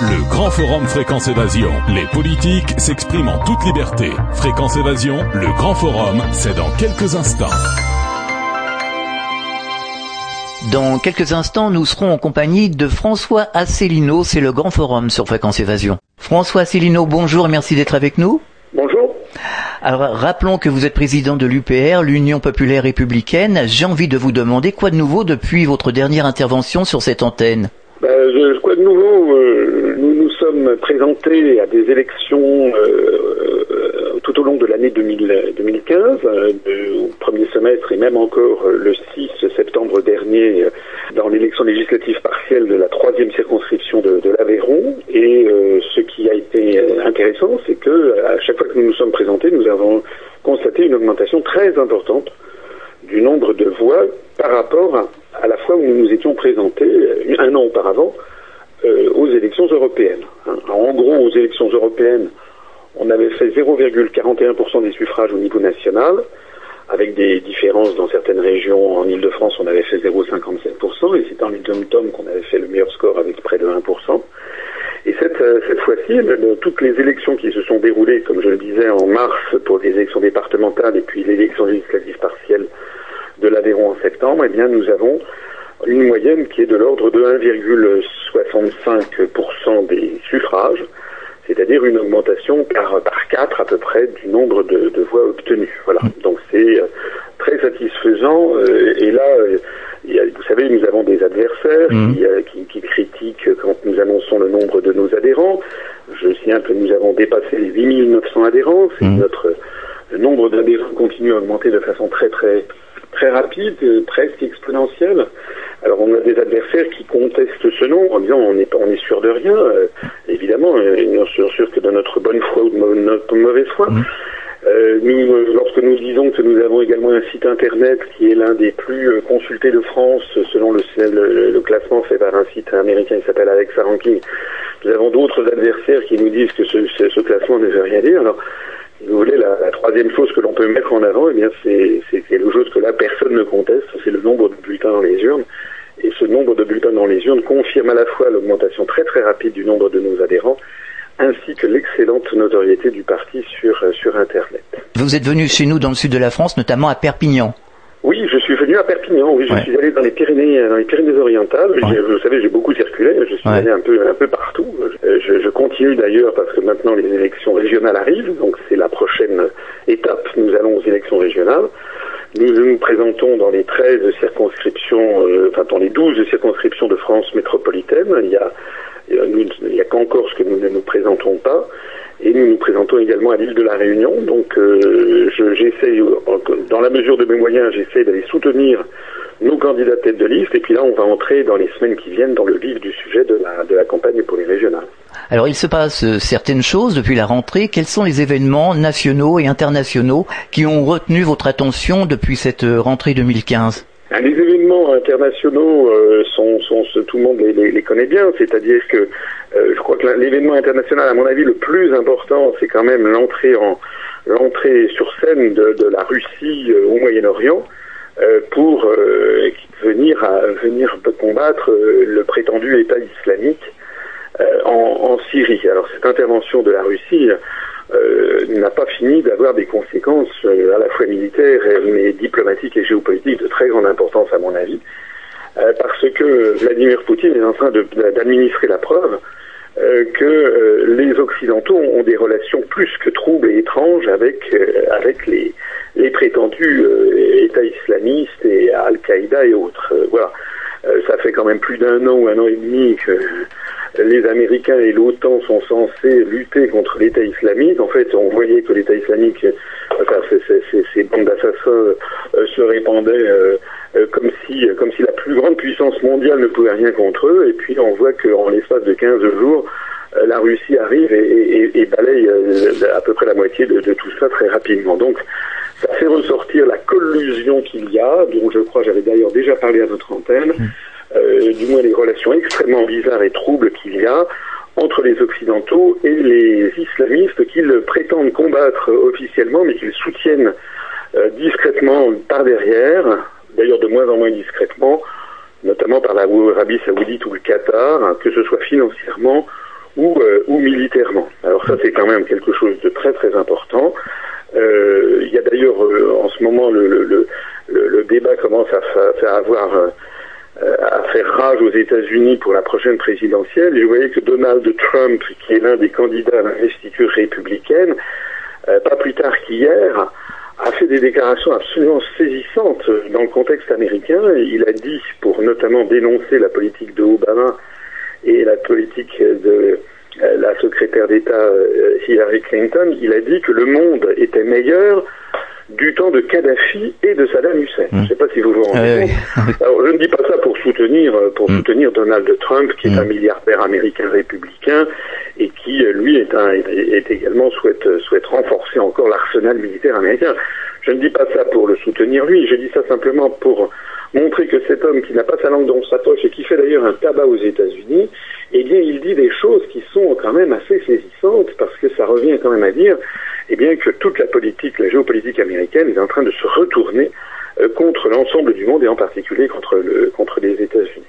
Le grand forum Fréquence Évasion. Les politiques s'expriment en toute liberté. Fréquence Évasion, le grand forum, c'est dans quelques instants. Dans quelques instants, nous serons en compagnie de François Asselineau, c'est le grand forum sur Fréquence Évasion. François Asselineau, bonjour et merci d'être avec nous. Bonjour. Alors rappelons que vous êtes président de l'UPR, l'Union populaire républicaine. J'ai envie de vous demander quoi de nouveau depuis votre dernière intervention sur cette antenne? Ben, je, quoi de nouveau euh, sommes présentés à des élections euh, euh, tout au long de l'année 2015, au premier semestre et même encore le 6 septembre dernier dans l'élection législative partielle de la troisième circonscription de, l'Aveyron. Et ce qui a été intéressant, c'est que à chaque fois que nous nous sommes présentés, nous avons constaté une augmentation très importante du nombre de voix par rapport à, à la fois où nous nous étions présentés euh, un an auparavant euh, aux élections européennes. Hein. En gros, aux élections européennes, on avait fait 0,41% des suffrages au niveau national, avec des différences dans certaines régions. En Ile-de-France, on avait fait 0,57%, et c'est en Ile-de-Tom qu'on avait fait le meilleur score avec près de 1%. Et cette, euh, cette fois-ci, toutes les élections qui se sont déroulées, comme je le disais, en mars pour les élections départementales et puis l'élection législative partielle de l'Aveyron en septembre, eh bien, nous avons une moyenne qui est de l'ordre de 1,65% des suffrages, c'est-à-dire une augmentation par, par 4 à peu près du nombre de, voix obtenues. Voilà. Mm. Donc c'est euh, très satisfaisant. Euh, et là, euh, vous savez, nous avons des adversaires mm. qui, qui, critiquent quand nous annonçons le nombre de nos adhérents. Je signale que nous avons dépassé les 8900 adhérents. C'est mm. notre le nombre d'adhérents continue à augmenter de façon très très très rapide, presque exponentielle. Alors on a des adversaires qui contestent ce nom en disant on n'est on est sûr de rien. Euh, évidemment, euh, ils sont sûrs que de notre bonne foi ou de notre mauvaise foi. Mmh. nous, lorsque nous disons que nous avons également un site internet qui est l'un des plus consultés de France, selon le, le, classement fait par un site américain qui s'appelle Alexa Ranking, nous avons d'autres adversaires qui nous disent que ce, ce classement ne veut rien dire. Alors vous voulez, la, troisième chose que l'on peut mettre en avant, eh bien, c'est quelque chose que là, personne ne conteste, c'est le nombre de bulletins dans les urnes. Et ce nombre de bulletins dans les urnes confirme à la fois l'augmentation très très rapide du nombre de nos adhérents, ainsi que l'excellente notoriété du parti sur, sur Internet. Vous êtes venu chez nous dans le sud de la France, notamment à Perpignan. Oui, je suis venu à Perpignan. Oui, je suis allé dans les Pyrénées, dans les Pyrénées-Orientales. Vous savez, j'ai beaucoup circulé. Je suis allé un peu, un peu partout. Je, je continue d'ailleurs parce que maintenant les élections régionales arrivent, donc c'est la prochaine étape. Nous allons aux élections régionales. Nous nous présentons dans les 13 circonscriptions, euh, enfin dans les 12 circonscriptions de France métropolitaine. Il y a, il y a qu'encore ce que nous ne nous présentons pas. Et nous nous présentons également à l'île de la Réunion. Donc euh, j'essaie, dans la mesure de mes moyens, j'essaie d'aller soutenir nos candidats tête de liste. Et puis là, on va entrer dans les semaines qui viennent dans le vif du sujet de la, de la campagne pour les régionales. Alors il se passe euh, certaines choses depuis la rentrée. Quels sont les événements nationaux et internationaux qui ont retenu votre attention depuis cette euh, rentrée 2015 les événements internationaux euh, sont, sont, tout le monde les, les, connaît bien, c'est-à-dire que euh, je crois que l'événement international, à mon avis, le plus important, c'est quand même l'entrée en l'entrée sur scène de, de la Russie euh, au Moyen-Orient pour venir à, venir combattre le prétendu État islamique en, en, Syrie. Alors cette intervention de la Russie euh, n'a pas fini d'avoir des conséquences euh, à la fois militaires, mais diplomatiques et géopolitiques de très grande importance à mon avis, euh, parce que Vladimir Poutine est en train d'administrer la preuve que les Occidentaux ont des relations plus que troubles et étranges avec, avec les, les prétendus États islamistes et Al-Qaïda et autres. voilà. Ça fait quand même plus d'un an ou un an et demi que les Américains et l'OTAN sont censés lutter contre l'État islamique. En fait, on voyait que l'État islamique, enfin, ces bandes d'assassins euh, se répandaient euh, euh, comme si, comme si la plus grande puissance mondiale ne pouvait rien contre eux. Et puis, on voit qu'en l'espace de 15 jours, la Russie arrive et, balaye à peu près la moitié de, tout ça très rapidement. Donc, ça fait ressortir la collusion qu'il y a, dont je crois j'avais d'ailleurs déjà parlé à votre antenne. Mmh. Euh, du moins les relations extrêmement bizarres et troubles qu'il y a entre les Occidentaux et les islamistes qu'ils prétendent combattre officiellement, mais qu'ils soutiennent euh, discrètement par derrière, d'ailleurs de moins en moins discrètement, notamment par la Arabie saoudite ou le Qatar, que ce soit financièrement ou, ou militairement. Alors ça, c'est quand même quelque chose de très très important. Il y a d'ailleurs en ce moment le, le, le, débat commence à, à avoir à faire rage aux États-Unis pour la prochaine présidentielle. Et je voyais que Donald Trump, qui est l'un des candidats à l'investiture républicaine, pas plus tard qu'hier, a fait des déclarations absolument saisissantes dans le contexte américain. Il a dit, pour notamment dénoncer la politique de Obama et la politique de euh, la secrétaire d'État euh, Hillary Clinton, il a dit que le monde était meilleur du temps de Kadhafi et de Saddam Hussein. Je ne sais pas si vous vous rendez compte. Alors, je ne dis pas ça pour soutenir, euh, pour mm. soutenir Donald Trump, qui est un milliardaire américain républicain et qui, euh, lui, est, un, est également souhaite, souhaite renforcer encore l'arsenal militaire américain. Je ne dis pas ça pour le soutenir lui, je dis ça simplement pour montrer que cet homme qui n'a pas sa langue dans sa poche et qui fait d'ailleurs un tabac aux États-Unis, eh bien, il dit des choses qui sont quand même assez saisissantes parce que ça revient quand même à dire, eh bien, que toute la politique, la géopolitique américaine est en train de se retourner contre l'ensemble du monde et en particulier contre, le, contre les États-Unis.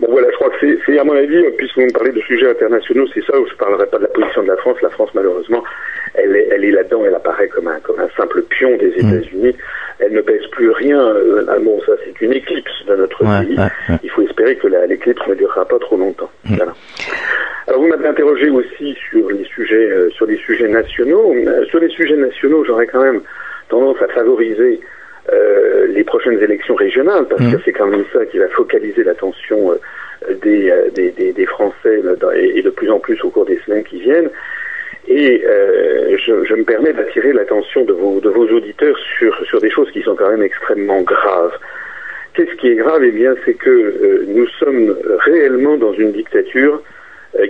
Bon voilà, je crois que c'est à mon avis, puisque vous me parlez de sujets internationaux, c'est ça où je ne parlerai pas de la position de la France. La France, malheureusement, elle est, elle est là-dedans, elle apparaît comme un, comme un simple pion des mm. États-Unis. Elle ne pèse plus rien. Euh, ah bon, ça c'est une éclipse de notre pays. Il faut espérer que l'éclipse ne durera pas trop longtemps. Mm. Voilà. Alors vous m'avez interrogé aussi sur les sujets, euh, sur les sujets nationaux. sur les sujets nationaux, j'aurais quand même tendance à favoriser euh, les prochaines élections régionales, parce mmh. que c'est quand même ça qui va focaliser l'attention euh, des, euh, des, des, des, Français et, de plus en plus au cours des semaines qui viennent. Et je, je, me permets d'attirer l'attention de vos, de vos auditeurs sur, sur des choses qui sont quand même extrêmement graves. Qu'est-ce qui est grave? Eh bien, c'est que nous sommes réellement dans une dictature euh,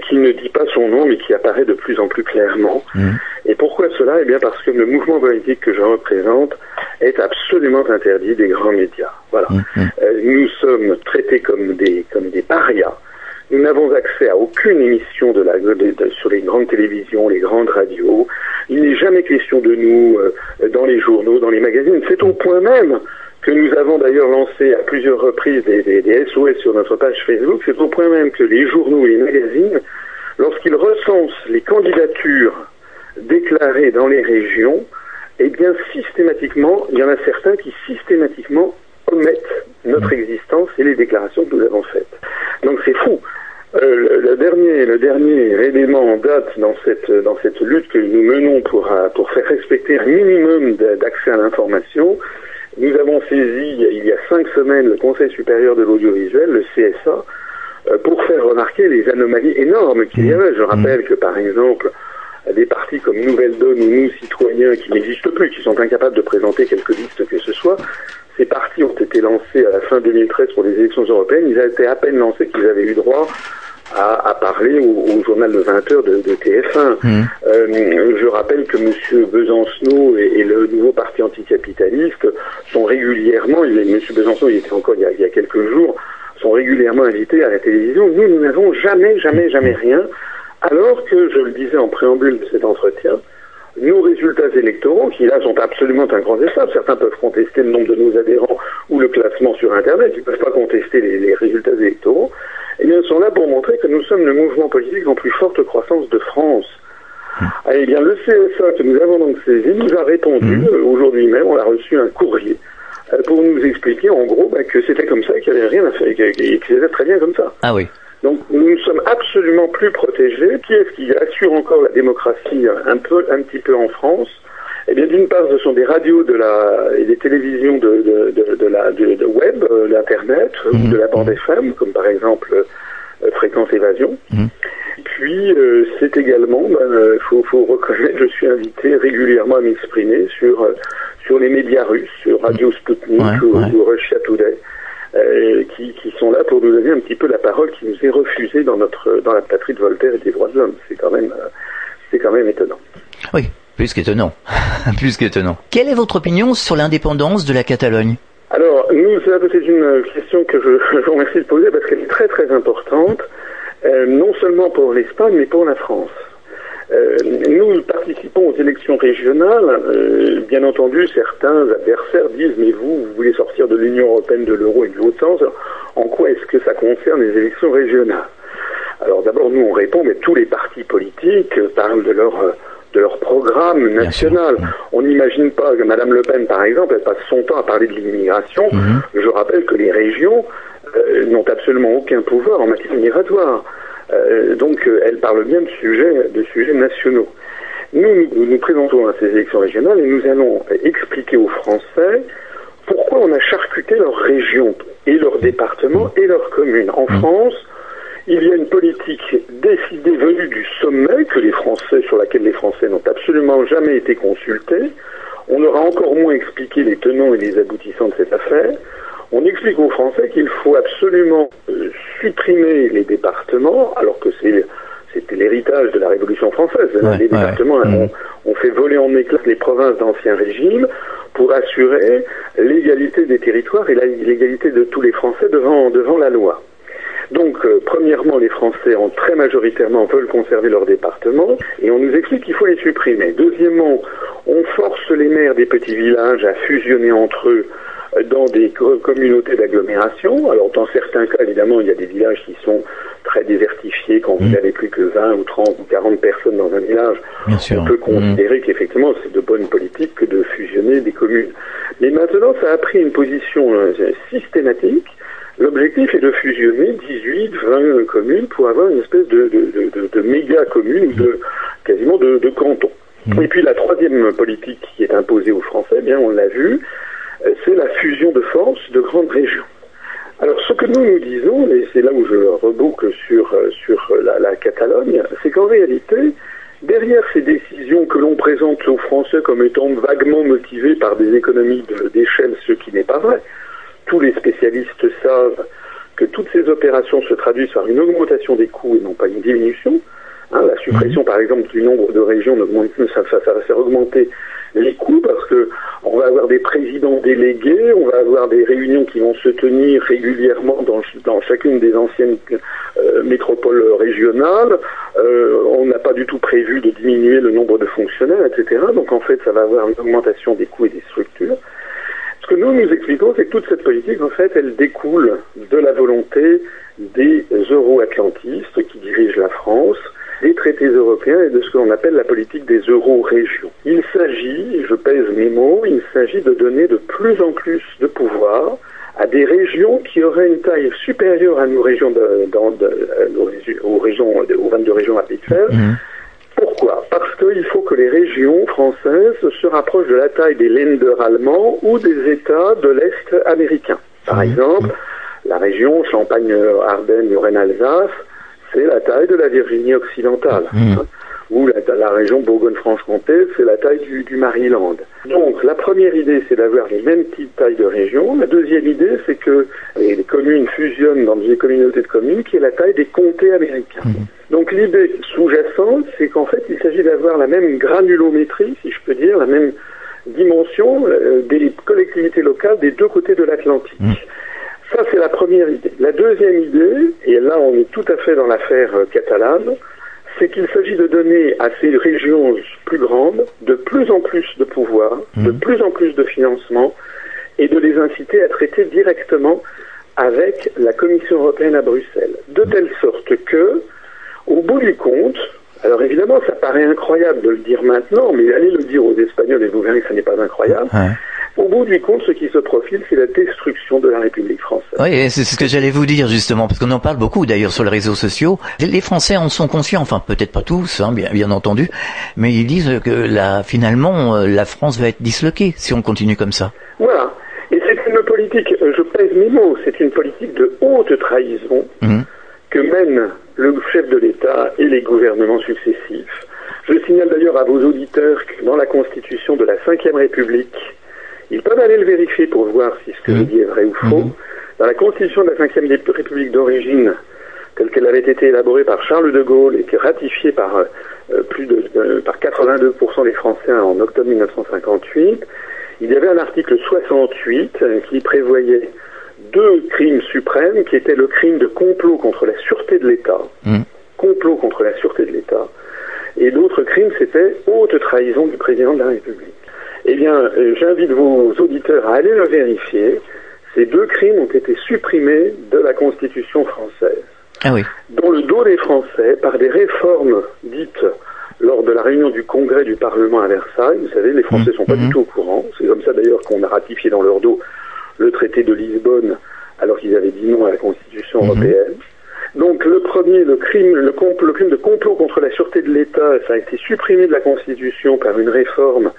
qui ne dit pas son nom mais qui apparaît de plus en plus clairement. Mmh. Et pourquoi cela? Eh bien parce que le mouvement politique que je représente est absolument interdit des grands médias. Voilà. Mmh. Mmh. Euh, nous sommes traités comme des, comme des parias. Nous n'avons accès à aucune émission de la, sur les grandes télévisions, les grandes radios. Il n'est jamais question de nous euh, dans les journaux, dans les magazines. C'est au point même que nous avons d'ailleurs lancé à plusieurs reprises des, des, SOS sur notre page Facebook, c'est au point même que les journaux et les magazines, lorsqu'ils recensent les candidatures déclarées dans les régions, eh bien systématiquement, il y en a certains qui systématiquement omettent notre existence et les déclarations que nous avons faites. Donc c'est fou. Euh, le, dernier, le dernier élément en date dans cette, dans cette lutte que nous menons pour, euh, pour faire respecter un minimum d'accès à l'information, nous avons saisi il y a cinq semaines le Conseil supérieur de l'audiovisuel, le CSA, euh, pour faire remarquer les anomalies énormes qu'il y mmh. avait. Je rappelle que par exemple, des partis comme Nouvelle Donne ou Nous Citoyens qui n'existent plus, qui sont incapables de présenter quelque liste que ce soit, ces partis ont été lancés à la fin 2013 pour les élections européennes. Ils été à peine lancés qu'ils avaient eu droit à, parler au, journal de 20 heures de, TF1. Mmh. Euh, je rappelle que M. Besancenot et, le nouveau parti anticapitaliste sont régulièrement, il, M. Besancenot, il était encore il y, a, il y a quelques jours, sont régulièrement invités à la télévision. Nous, nous n'avons jamais, jamais, jamais rien. Alors que, je le disais en préambule de cet entretien, nos résultats électoraux, qui là sont absolument incontestables, certains peuvent contester le nombre de nos adhérents ou le classement sur Internet, ils ne peuvent pas contester les, les résultats électoraux, eh bien, sont là pour montrer que nous sommes le mouvement politique en plus forte croissance de France. Ah, eh bien, le CSA que nous avons donc saisi nous a répondu mmh. euh, aujourd'hui même, on a reçu un courrier euh, pour nous expliquer en gros bah, que c'était comme ça, qu'il n'y avait rien à faire, et que c'était très bien comme ça. Ah oui. Donc nous ne sommes absolument plus protégés. Qui est-ce qui assure encore la démocratie un peu, un petit peu en France? Eh bien, d'une part, ce sont des radios de la, et des télévisions de, de, de, de la, de, web, euh, l'Internet, ou mhm. de la bande FM, comme par exemple euh, Fréquence Évasion. Mhm. Puis, euh, c'est également, il ben, faut, faut, reconnaître, je suis invité régulièrement à m'exprimer sur, sur les médias russes, sur Radio Sputnik ou, Russia Today. qui, qui, sont là pour nous donner un petit peu la parole qui nous est refusée dans notre dans la patrie de Voltaire et des droits de l'homme. C'est quand même c'est quand même étonnant. Oui, plus qu'étonnant. Plus qu'étonnant. Quelle est votre opinion sur l'indépendance de la Catalogne? Alors, nous, c'est une question que je, vous remercie de poser parce qu'elle est très très importante, euh, non seulement pour l'Espagne, mais pour la France. Euh, nous participons aux élections régionales. Euh, bien entendu, certains adversaires disent mais vous, vous voulez sortir de l'Union européenne, de l'euro et de l'autre sens. En quoi est-ce que ça concerne les élections régionales? Alors d'abord, nous, on répond, mais tous les partis politiques parlent de leur de leur programme national. On n'imagine pas que Mme Le Pen, par exemple, elle passe son temps à parler de l'immigration. Mhm. Je rappelle que les régions euh, n'ont absolument aucun pouvoir en matière migratoire. Euh, donc, euh, elle parle bien de sujets, de sujets nationaux. Nous, nous nous présentons à ces élections régionales et nous allons expliquer aux Français pourquoi on a charcuté leurs régions et leurs départements et leurs communes. En mhm. France, il y a une politique décidée venue du sommet que les Français, sur laquelle les Français n'ont absolument jamais été consultés. On aura encore moins expliqué les tenants et les aboutissants de cette affaire. On explique aux Français qu'il faut absolument euh, supprimer les départements, alors que c'est c'était l'héritage de la Révolution française. les départements mmh. ont, fait voler en éclats les provinces d'ancien régime pour assurer l'égalité des territoires et l'égalité de tous les Français devant, devant la loi. Donc, euh, premièrement, les Français ont très majoritairement veulent conserver leur département et on nous explique qu'il faut les supprimer. Deuxièmement, on force les maires des petits villages à fusionner entre eux dans des communautés d'agglomération. Alors dans certains cas, évidemment, il y a des villages qui sont très désertifiés quand vous mmh. n'avez plus que 20 ou 30 ou 40 personnes dans un village. on peut considérer mmh. qu'effectivement c'est de bonne politique que de fusionner des communes. Mais maintenant, ça a pris une position euh, systématique L'objectif est de fusionner 18, 20 communes pour avoir une espèce de, de, méga commune, de, quasiment de, canton. Mmh. Et puis la troisième politique qui est imposée aux Français, eh bien on l'a vu, euh, c'est la fusion de forces de grandes régions. Alors ce que nous nous disons, et c'est là où je reboucle sur, euh, sur la, la Catalogne, c'est qu'en réalité, derrière ces décisions que l'on présente aux Français comme étant vaguement motivées par des économies d'échelle, ce qui n'est pas vrai, tous les opérations se traduisent par une augmentation des coûts et non pas une diminution. Hein, la suppression, mhm. par exemple, du nombre de régions, ça, ça, ça va faire augmenter les coûts parce que on va avoir des présidents délégués, on va avoir des réunions qui vont se tenir régulièrement dans, dans chacune des anciennes euh, métropoles régionales. Euh, on n'a pas du tout prévu de diminuer le nombre de fonctionnaires, etc. Donc en fait, ça va avoir une augmentation des coûts et des structures. Ce que nous nous expliquons, c'est que toute cette politique, en fait, elle découle de la volonté des euro-atlantistes qui dirigent la France, des traités européens et de ce que l'on appelle la politique des euro-régions. Il s'agit, je pèse mes mots, il s'agit de donner de plus en plus de pouvoir à des régions qui auraient une taille supérieure à nos régions, de, dans, aux, régions, aux 22 régions habituelles, mmh. Pourquoi? Parce qu'il faut que les régions françaises se rapprochent de la taille des lenders allemands ou des États de l'Est américain. Par exemple, la région Champagne-Ardenne, Lorraine-Alsace, c'est la taille de la Virginie occidentale. Mmh ou la, région Bourgogne-Franche-Comté, c'est la taille du, du, Maryland. Donc la première idée, c'est d'avoir les mêmes types tailles de régions. La deuxième idée, c'est que les, communes fusionnent dans des communautés de communes qui est la taille des comtés américains. Mmh. Donc l'idée sous-jacente, c'est qu'en fait, il s'agit d'avoir la même granulométrie, si je peux dire, la même dimension euh, des collectivités locales des deux côtés de l'Atlantique. Mmh. Ça, c'est la première idée. La deuxième idée, et là on est tout à fait dans l'affaire euh, catalane, c'est qu'il s'agit de donner à ces régions plus grandes de plus en plus de pouvoir, de mhm. plus en plus de financement, et de les inciter à traiter directement avec la Commission européenne à Bruxelles, de telle sorte que, au bout du compte, alors évidemment, ça paraît incroyable de le dire maintenant, mais allez le dire aux Espagnols et vous verrez que ce n'est pas incroyable. Au bout du compte, ce qui se profile, c'est la destruction de la République française. Oui, c'est ce que j'allais vous dire justement, parce qu'on en parle beaucoup d'ailleurs sur les réseaux sociaux. Les Français en sont conscients, enfin peut-être pas tous, hein, bien, bien entendu, mais ils disent que là, finalement, euh, la France va être disloquée si on continue comme ça. Voilà. Et c'est une politique, euh, je pèse mes mots, c'est une politique de haute trahison mmh. que mène le chef de l'État et les gouvernements successifs. Je signale d'ailleurs à vos auditeurs que dans la Constitution de la Ve République, ils peuvent aller le vérifier pour voir si ce que je dis est vrai ou faux. Mhm. Dans la constitution de la Ve République d'origine, telle qu'elle avait été élaborée par Charles de Gaulle et qui est ratifiée par euh, plus de par 82% des Français en octobre 1958, il y avait un article 68 euh, qui prévoyait deux crimes suprêmes qui étaient le crime de complot contre la sûreté de l'État, mhm. complot contre la sûreté de l'État, et l'autre crime c'était haute trahison du président de la République. Eh bien, euh, j'invite vos auditeurs à aller le vérifier. Ces deux crimes ont été supprimés de la Constitution française. ah oui. dans le dos des Français, par des réformes dites lors de la réunion du Congrès du Parlement à Versailles. Vous savez, les Français ne sont pas du tout au courant. C'est comme ça d'ailleurs qu'on a ratifié dans leur dos le traité de Lisbonne, alors qu'ils avaient dit non à la Constitution Mhm. européenne. Donc le premier, le crime, le, le crime de complot contre la sûreté de l'État, ça a été supprimé de la Constitution par une réforme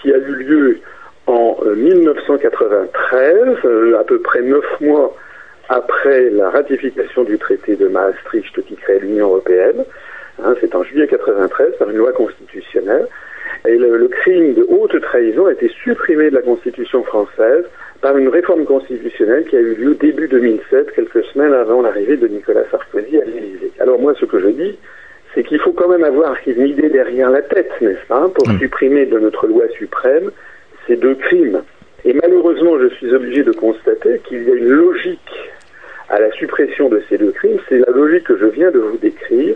qui a eu lieu en euh, 1993, euh, à peu près neuf mois après la ratification du traité de Maastricht qui crée l'Union européenne. Hein, C'est en juillet 93 par une loi constitutionnelle. Et le, le crime de haute trahison a été supprimé de la Constitution française par une réforme constitutionnelle qui a eu lieu début 2007, quelques semaines avant l'arrivée de Nicolas Sarkozy à l'Élysée. Alors moi, ce que je dis, c'est qu'il faut quand même avoir une idée derrière la tête, n'est-ce pas, pour Mm. supprimer de notre loi suprême ces deux crimes. Et malheureusement, je suis obligé de constater qu'il y a une logique à la suppression de ces deux crimes. C'est la logique que je viens de vous décrire,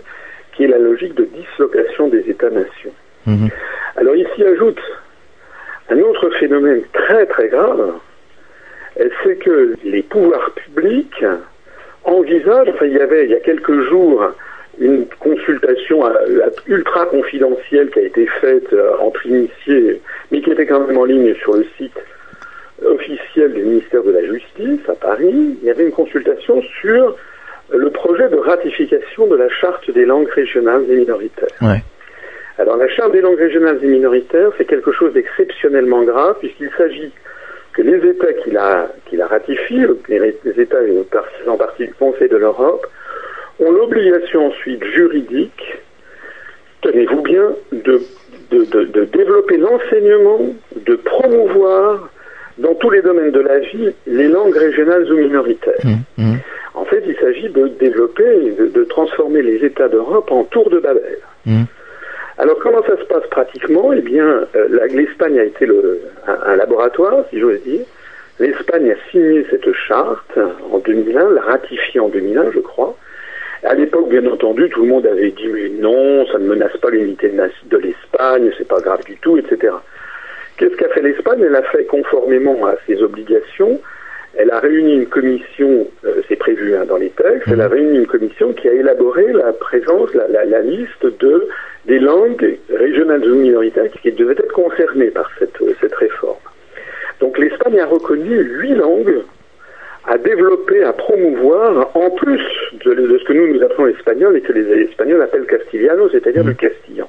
qui est la logique de dislocation des États-nations. Mhm. Alors ici ajoute un autre phénomène très très grave, c'est que les pouvoirs publics envisagent, enfin il y avait il y a quelques jours une consultation euh, ultra confidentielle qui a été faite euh, entre initiés, mais qui était quand même en ligne sur le site officiel du ministère de la Justice à Paris. Il y avait une consultation sur le projet de ratification de la charte des langues régionales et minoritaires. Ouais. Alors la charte des langues régionales et minoritaires, c'est quelque chose d'exceptionnellement grave puisqu'il s'agit que les États qui la, qui la ratifient, les, États faisant partie du Conseil de l'Europe, ont l'obligation ensuite juridique, tenez-vous bien, de, de, de, de développer l'enseignement, de promouvoir dans tous les domaines de la vie les langues régionales ou minoritaires. Mhm. Mhm. En fait, il s'agit de développer, de, de transformer les États d'Europe en tour de Babel. Mhm. Alors comment ça se passe pratiquement? Eh bien, euh, l'Espagne a été le, un, un laboratoire, si j'ose dire. L'Espagne a signé cette charte en 2001, l'a ratifiée en 2001, je crois. À l'époque, bien entendu, tout le monde avait dit mais non, ça ne menace pas l'unité de, l'Espagne, c'est pas grave du tout, etc. Qu'est-ce qu'a fait l'Espagne? Elle a fait conformément à ses obligations. Elle a réuni une commission, euh, c'est prévu hein, dans les textes, elle a réuni une commission qui a élaboré la présence, la, la- la liste de des langues régionales ou minoritaires qui devaient être concernées par cette, cette réforme. Donc l'Espagne a reconnu huit langues à développer, à promouvoir, en plus de, de ce que nous nous appelons l'espagnol et que les Espagnols appellent castillano, c'est-à-dire le castillan.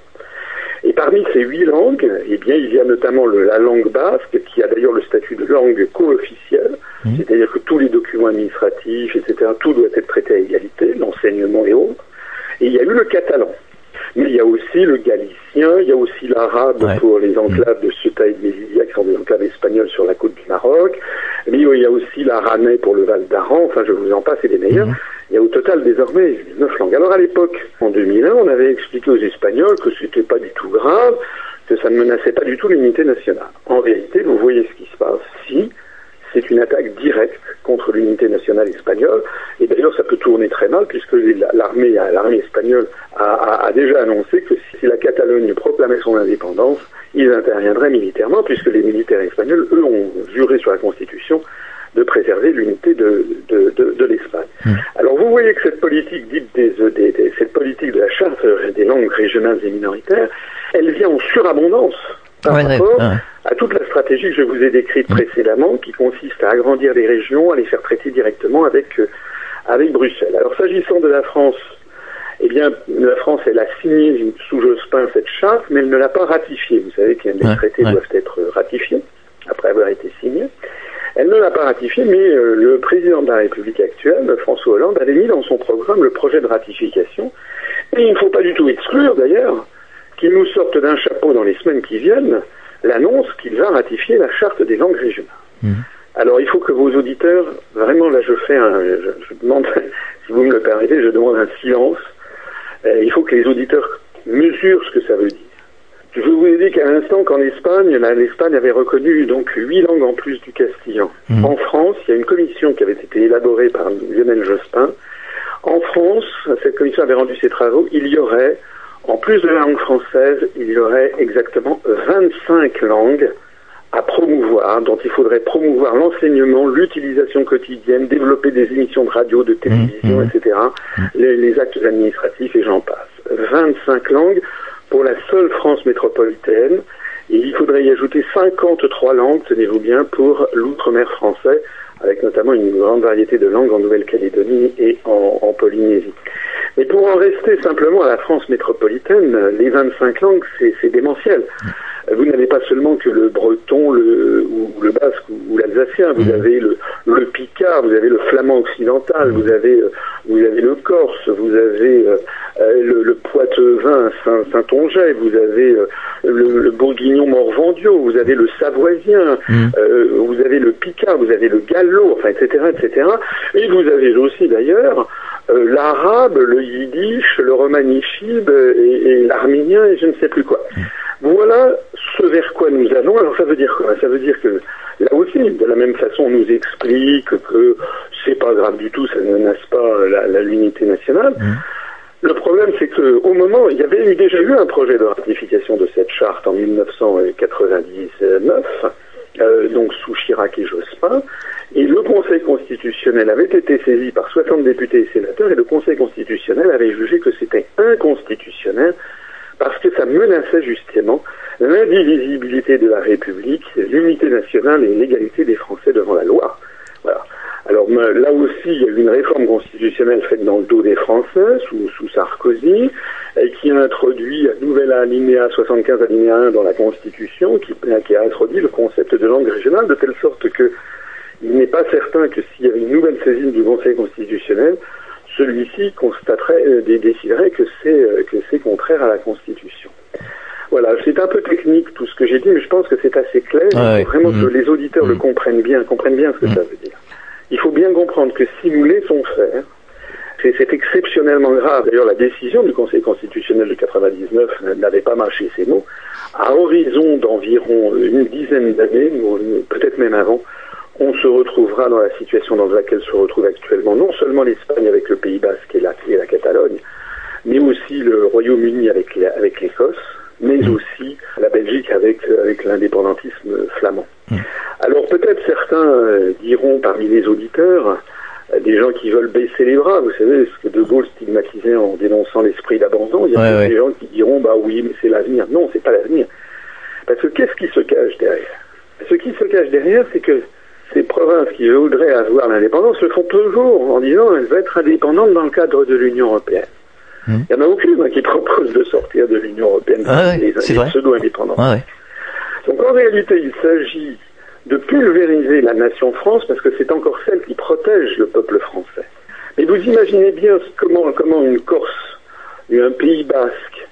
Et parmi ces huit langues, eh bien, il y a notamment le- la langue basque, qui a d'ailleurs le statut de langue co-officielle, Mhm. c'est-à-dire que tous les documents administratifs, etc., tout doit être traité à égalité, l'enseignement et autres. Et il y a eu le catalan. Mais il y a aussi le galicien, il y a aussi l'arabe Ouais. pour les enclaves de Ceuta et de Melilla, qui sont des enclaves espagnoles sur la côte du Maroc. Mais il y a aussi l'aranais pour le Val d'Aran, enfin je vous en passe, et des meilleurs. Mhm. Il y a au total désormais neuf langues. Alors à l'époque, en 2001, on avait expliqué aux Espagnols que c'était pas du tout grave, que ça ne menaçait pas du tout l'unité nationale. En vérité, vous voyez ce qui se passe. Si, c'est une attaque directe contre l'unité nationale espagnole. Et d'ailleurs, ça peut tourner très mal puisque l'armée, l'armée espagnole a, a- a déjà annoncé que si la Catalogne proclamait son indépendance, ils interviendraient militairement puisque les militaires espagnols, eux, ont juré sur la Constitution de préserver l'unité de, de, de, de l'Espagne. Alors vous voyez que cette politique dite des, des- des- cette politique de la charte des langues régionales et minoritaires, elle vient en surabondance par Ouais, rapport ouais. à toute la stratégie que je vous ai décrite précédemment, qui consiste à agrandir les régions, à les faire traiter directement avec euh, avec Bruxelles. Alors s'agissant de la France, eh bien, la France, elle a signé sous Jospin cette charte, mais elle ne l'a pas ratifiée. Vous savez que les Ouais, traités ouais. doivent être ratifiés après avoir été signés. Elle ne l'a pas ratifiée, mais euh, le président de la République actuelle, François Hollande, avait mis dans son programme le projet de ratification. Et il ne faut pas du tout exclure, d'ailleurs, qu'il nous sorte d'un chapeau dans les semaines qui viennent l'annonce qu'il va ratifier la charte des langues régionales. Mhm. Alors il faut que vos auditeurs, vraiment là je fais un, je, je demande, si vous me le permettez, je demande un silence. Euh, il faut que les auditeurs mesurent ce que ça veut dire. Je vous ai dit qu'à l'instant qu'en Espagne, l'Espagne avait reconnu donc huit langues en plus du castillan. Mhm. En France, il y a une commission qui avait été élaborée par Lionel Jospin. En France, cette commission avait rendu ses travaux. Il y aurait, en plus de la langue française, il y aurait exactement 25 langues à promouvoir, dont il faudrait promouvoir l'enseignement, l'utilisation quotidienne, développer des émissions de radio, de télévision, Mmh, etc., les, les actes administratifs et j'en passe. 25 langues pour la seule France métropolitaine, et il faudrait y ajouter 53 langues, tenez-vous bien, pour l'outre-mer français, avec notamment une grande variété de langues en Nouvelle-Calédonie et en, Polynésie. Mais pour en rester simplement à la France métropolitaine, les 25 langues, c'est c'est démentiel. Vous n'avez pas seulement que le breton, le, ou, le basque ou, ou l'alsacien, vous avez le, le picard, vous avez le flamand occidental, vous avez, euh, vous avez le corse, vous avez euh, euh, le, le poitevin Saint- Saint-Onget, vous avez euh, le, le bourguignon morvandio, vous avez le savoisien, euh, vous avez le picard, vous avez le gallo, enfin, etc., etc. Et vous avez aussi d'ailleurs euh, l'arabe, le yiddish, le romanichib et, et l'arménien et je ne sais plus quoi. Voilà ce vers quoi nous allons. Alors ça veut dire quoi? Ça veut dire que là aussi, de la même façon, on nous explique que c'est pas grave du tout, ça ne menace pas la- la- l'unité nationale. Le problème, c'est que au moment, il y avait eu- déjà eu un projet de ratification de cette charte en 1999, euh, donc sous Chirac et Jospin, et le Conseil constitutionnel avait été saisi par 60 députés et sénateurs, et le Conseil constitutionnel avait jugé que c'était inconstitutionnel parce que ça menaçait justement l'indivisibilité de la République, l'unité nationale et l'égalité des Français devant la loi. Voilà. Alors là aussi, il y a eu une réforme constitutionnelle faite dans le dos des Français, sous, sous Sarkozy, et qui a introduit un nouvel alinéa 75 alinéa 1 dans la Constitution, qui, qui a introduit le concept de langue régionale, de telle sorte que il n'est pas certain que s'il y avait une nouvelle saisine du Conseil constitutionnel, celui-ci constaterait, euh, dé- déciderait que c'est euh, que c'est contraire à la Constitution. Voilà, c'est un peu technique tout ce que j'ai dit, mais je pense que c'est assez clair. Il faut Ouais, vraiment que Mhm. les auditeurs le comprennent bien, comprennent bien ce que ça veut dire. Il faut bien comprendre que si nous laissons faire, c'est exceptionnellement grave. D'ailleurs, la décision du Conseil constitutionnel de 99 n'avait pas marché ces mots. À horizon d'environ une dizaine d'années, ou peut-être même avant, on se retrouvera dans la situation dans laquelle se retrouve actuellement non seulement l'Espagne avec le Pays Basque et la, et la Catalogne, mais aussi le Royaume-Uni avec, avec l'Écosse, mais aussi la Belgique avec, avec l'indépendantisme flamand. Alors peut-être certains euh, diront parmi les auditeurs, euh, des gens qui veulent baisser les bras, vous savez, ce que De Gaulle stigmatisait en dénonçant l'esprit d'abandon, il y a Ouais, peut-être ouais. des gens qui diront, bah oui, mais c'est l'avenir. Non, c'est pas l'avenir. Parce que qu'est-ce qui se cache derrière? Ce qui se cache derrière, c'est que ces provinces qui voudraient avoir l'indépendance le font toujours en disant elles veulent être indépendantes dans le cadre de l'Union européenne. Il n'y en a aucune hein, qui propose de sortir de l'Union européenne, Ah vrai. pseudo-indépendants. Ouais, ouais. Donc en réalité, il s'agit de pulvériser la nation France parce que c'est encore celle qui protège le peuple français. Mais vous imaginez bien comment, comment une Corse, un Pays basque,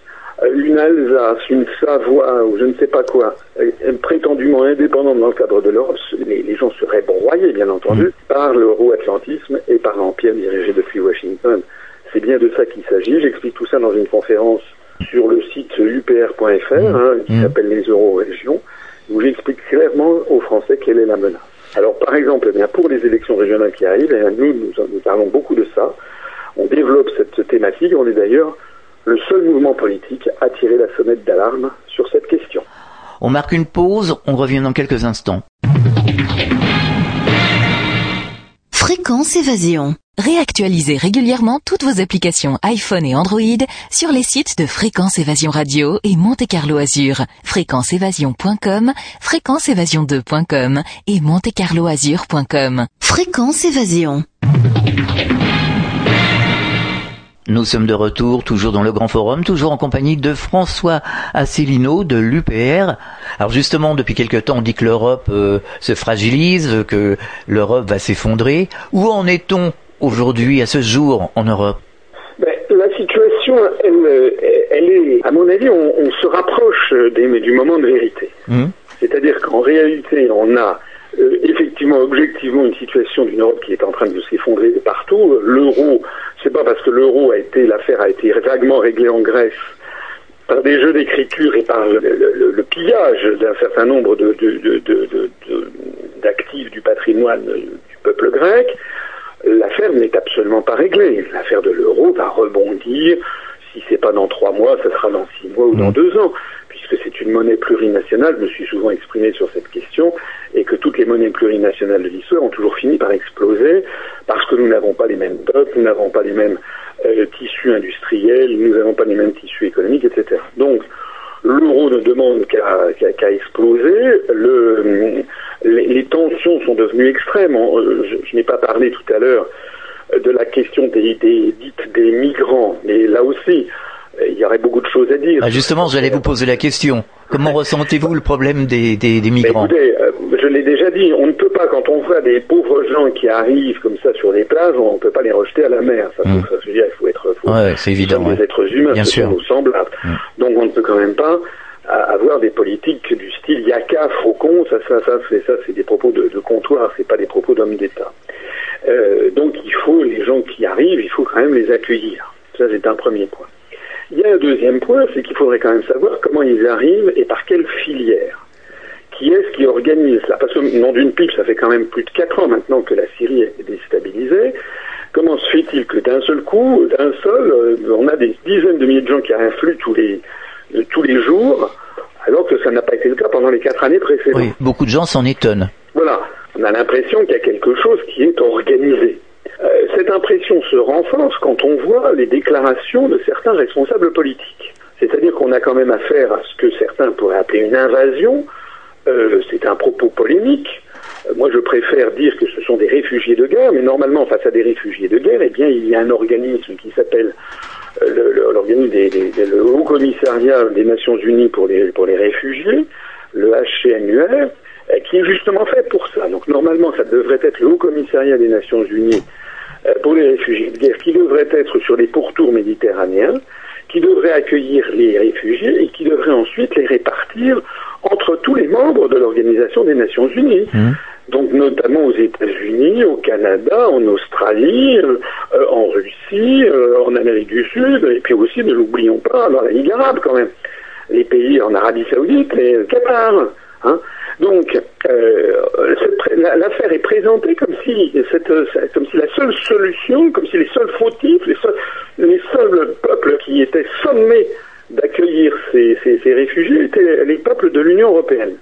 une Alsace, une Savoie ou je ne sais pas quoi, euh, prétendument indépendante dans le cadre de l'Europe, les, les gens seraient broyés, bien entendu, par l'euro-atlantisme et par l'empire dirigé depuis Washington. C'est bien de ça qu'il s'agit. J'explique tout ça dans une conférence sur le site upr.fr hein, qui Mmh. s'appelle les euro-régions, où j'explique clairement aux Français quelle est la menace. Alors par exemple, eh bien, pour les élections régionales qui arrivent, eh bien, nous, nous, nous parlons beaucoup de ça. On développe cette thématique. On est d'ailleurs le seul mouvement politique à tirer la sonnette d'alarme sur cette question. On marque une pause, on revient dans quelques instants. Fréquence Évasion. Réactualisez régulièrement toutes vos applications iPhone et Android sur les sites de Fréquence Évasion Radio et Monte Carlo Azur. fréquenceévasion.com, fréquenceévasion2.com et montecarloazur.com. Fréquence Évasion. Nous sommes de retour, toujours dans le Grand Forum, toujours en compagnie de François Asselineau de l'UPR. Alors justement, depuis quelque temps, on dit que l'Europe euh, se fragilise, que l'Europe va s'effondrer. Où en est-on aujourd'hui, à ce jour, en Europe? Ben, la situation, elle, elle est, à mon avis, on, on se rapproche des- du moment de vérité. Hmm C'est-à-dire qu'en réalité, on a euh, effectivement, objectivement, une situation d'une Europe qui est en train de s'effondrer partout. L'euro, c'est pas parce que l'euro a été, l'affaire a été vaguement réglée en Grèce par des jeux d'écriture et par le, le- le- le pillage d'un certain nombre de, de- de- d'actifs du patrimoine du peuple grec, l'affaire n'est absolument pas réglée. L'affaire de l'euro va rebondir. Si c'est pas dans trois mois, ce sera dans six mois ou dans deux ans, une monnaie plurinationale, je me suis souvent exprimé sur cette question, et que toutes les monnaies plurinationales de l'histoire ont toujours fini par exploser, parce que nous n'avons pas les mêmes peuples, nous n'avons pas les mêmes euh, tissus industriels, nous n'avons pas les mêmes tissus économiques, etc. Donc, l'euro ne demande qu'à exploser, le, les, tensions sont devenues extrêmes. Euh, je, n'ai pas parlé tout à l'heure de la question des, des migrants, mais là aussi, il y aurait beaucoup de choses à dire. Ah, justement, j'allais vous poser la question. Comment ressentez-vous le problème des, des, des migrants écoutez, euh, Je l'ai déjà dit, on ne peut pas, quand on voit des pauvres gens qui arrivent comme ça sur les plages, on ne peut pas les rejeter à la mer. Ça, hmm. ça, dire, il faut être fou. Ouais, c'est évident. des êtres humains, Bien sûr. nous semblables. Hmm. Donc on ne peut quand même pas avoir des politiques du style yaka, faucon, ça, ça, ça, c'est ça, c'est des propos de, de comptoir, c'est pas des propos d'hommes d'État. Euh, donc il faut les gens qui arrivent, il faut quand même les accueillir. Ça c'est un premier point. Il y a un deuxième point, c'est qu'il faudrait quand même savoir comment ils arrivent et par quelle filière. Qui est-ce qui organise ça? Parce que, nom d'une pipe, ça fait quand même plus de 4 ans maintenant que la Syrie est déstabilisée. Comment se fait-il que d'un seul coup, d'un seul, euh, on a des dizaines de milliers de gens qui affluent tous les, euh, tous les jours, alors que ça n'a pas été le cas pendant les 4 années précédentes? Oui, beaucoup de gens s'en étonnent. Voilà, on a l'impression qu'il y a quelque chose qui est organisé. Euh, cette impression se renforce quand on voit les déclarations de certains responsables politiques. C'est-à-dire qu'on a quand même affaire à ce que certains pourraient appeler une invasion. Euh, c'est un propos polémique. Euh, moi, je préfère dire que ce sont des réfugiés de guerre, mais normalement, face à des réfugiés de guerre, eh bien, il y a un organisme qui s'appelle l'organisme des, le Haut Commissariat des Nations Unies pour les, pour les réfugiés, le HCNUR, qui est justement fait pour ça. Donc normalement, ça devrait être le Haut Commissariat des Nations Unies pour les réfugiés de guerre qui devraient être sur les pourtours méditerranéens, qui devraient accueillir les réfugiés et qui devraient ensuite les répartir entre tous les membres de l'Organisation des Nations Unies. Mmh. Donc notamment aux États-Unis, au Canada, en Australie, euh, euh, en Russie, en Amérique du Sud, et puis aussi, ne l'oublions pas, dans la Ligue arabe quand même. Les pays en Arabie Saoudite, les Qatar. Hein. Donc, euh, l'affaire est présentée comme si, cette, comme si la seule solution, comme si les seuls fautifs, les seuls, les seuls peuples qui étaient sommés d'accueillir ces, ces, réfugiés étaient les peuples de l'Union européenne.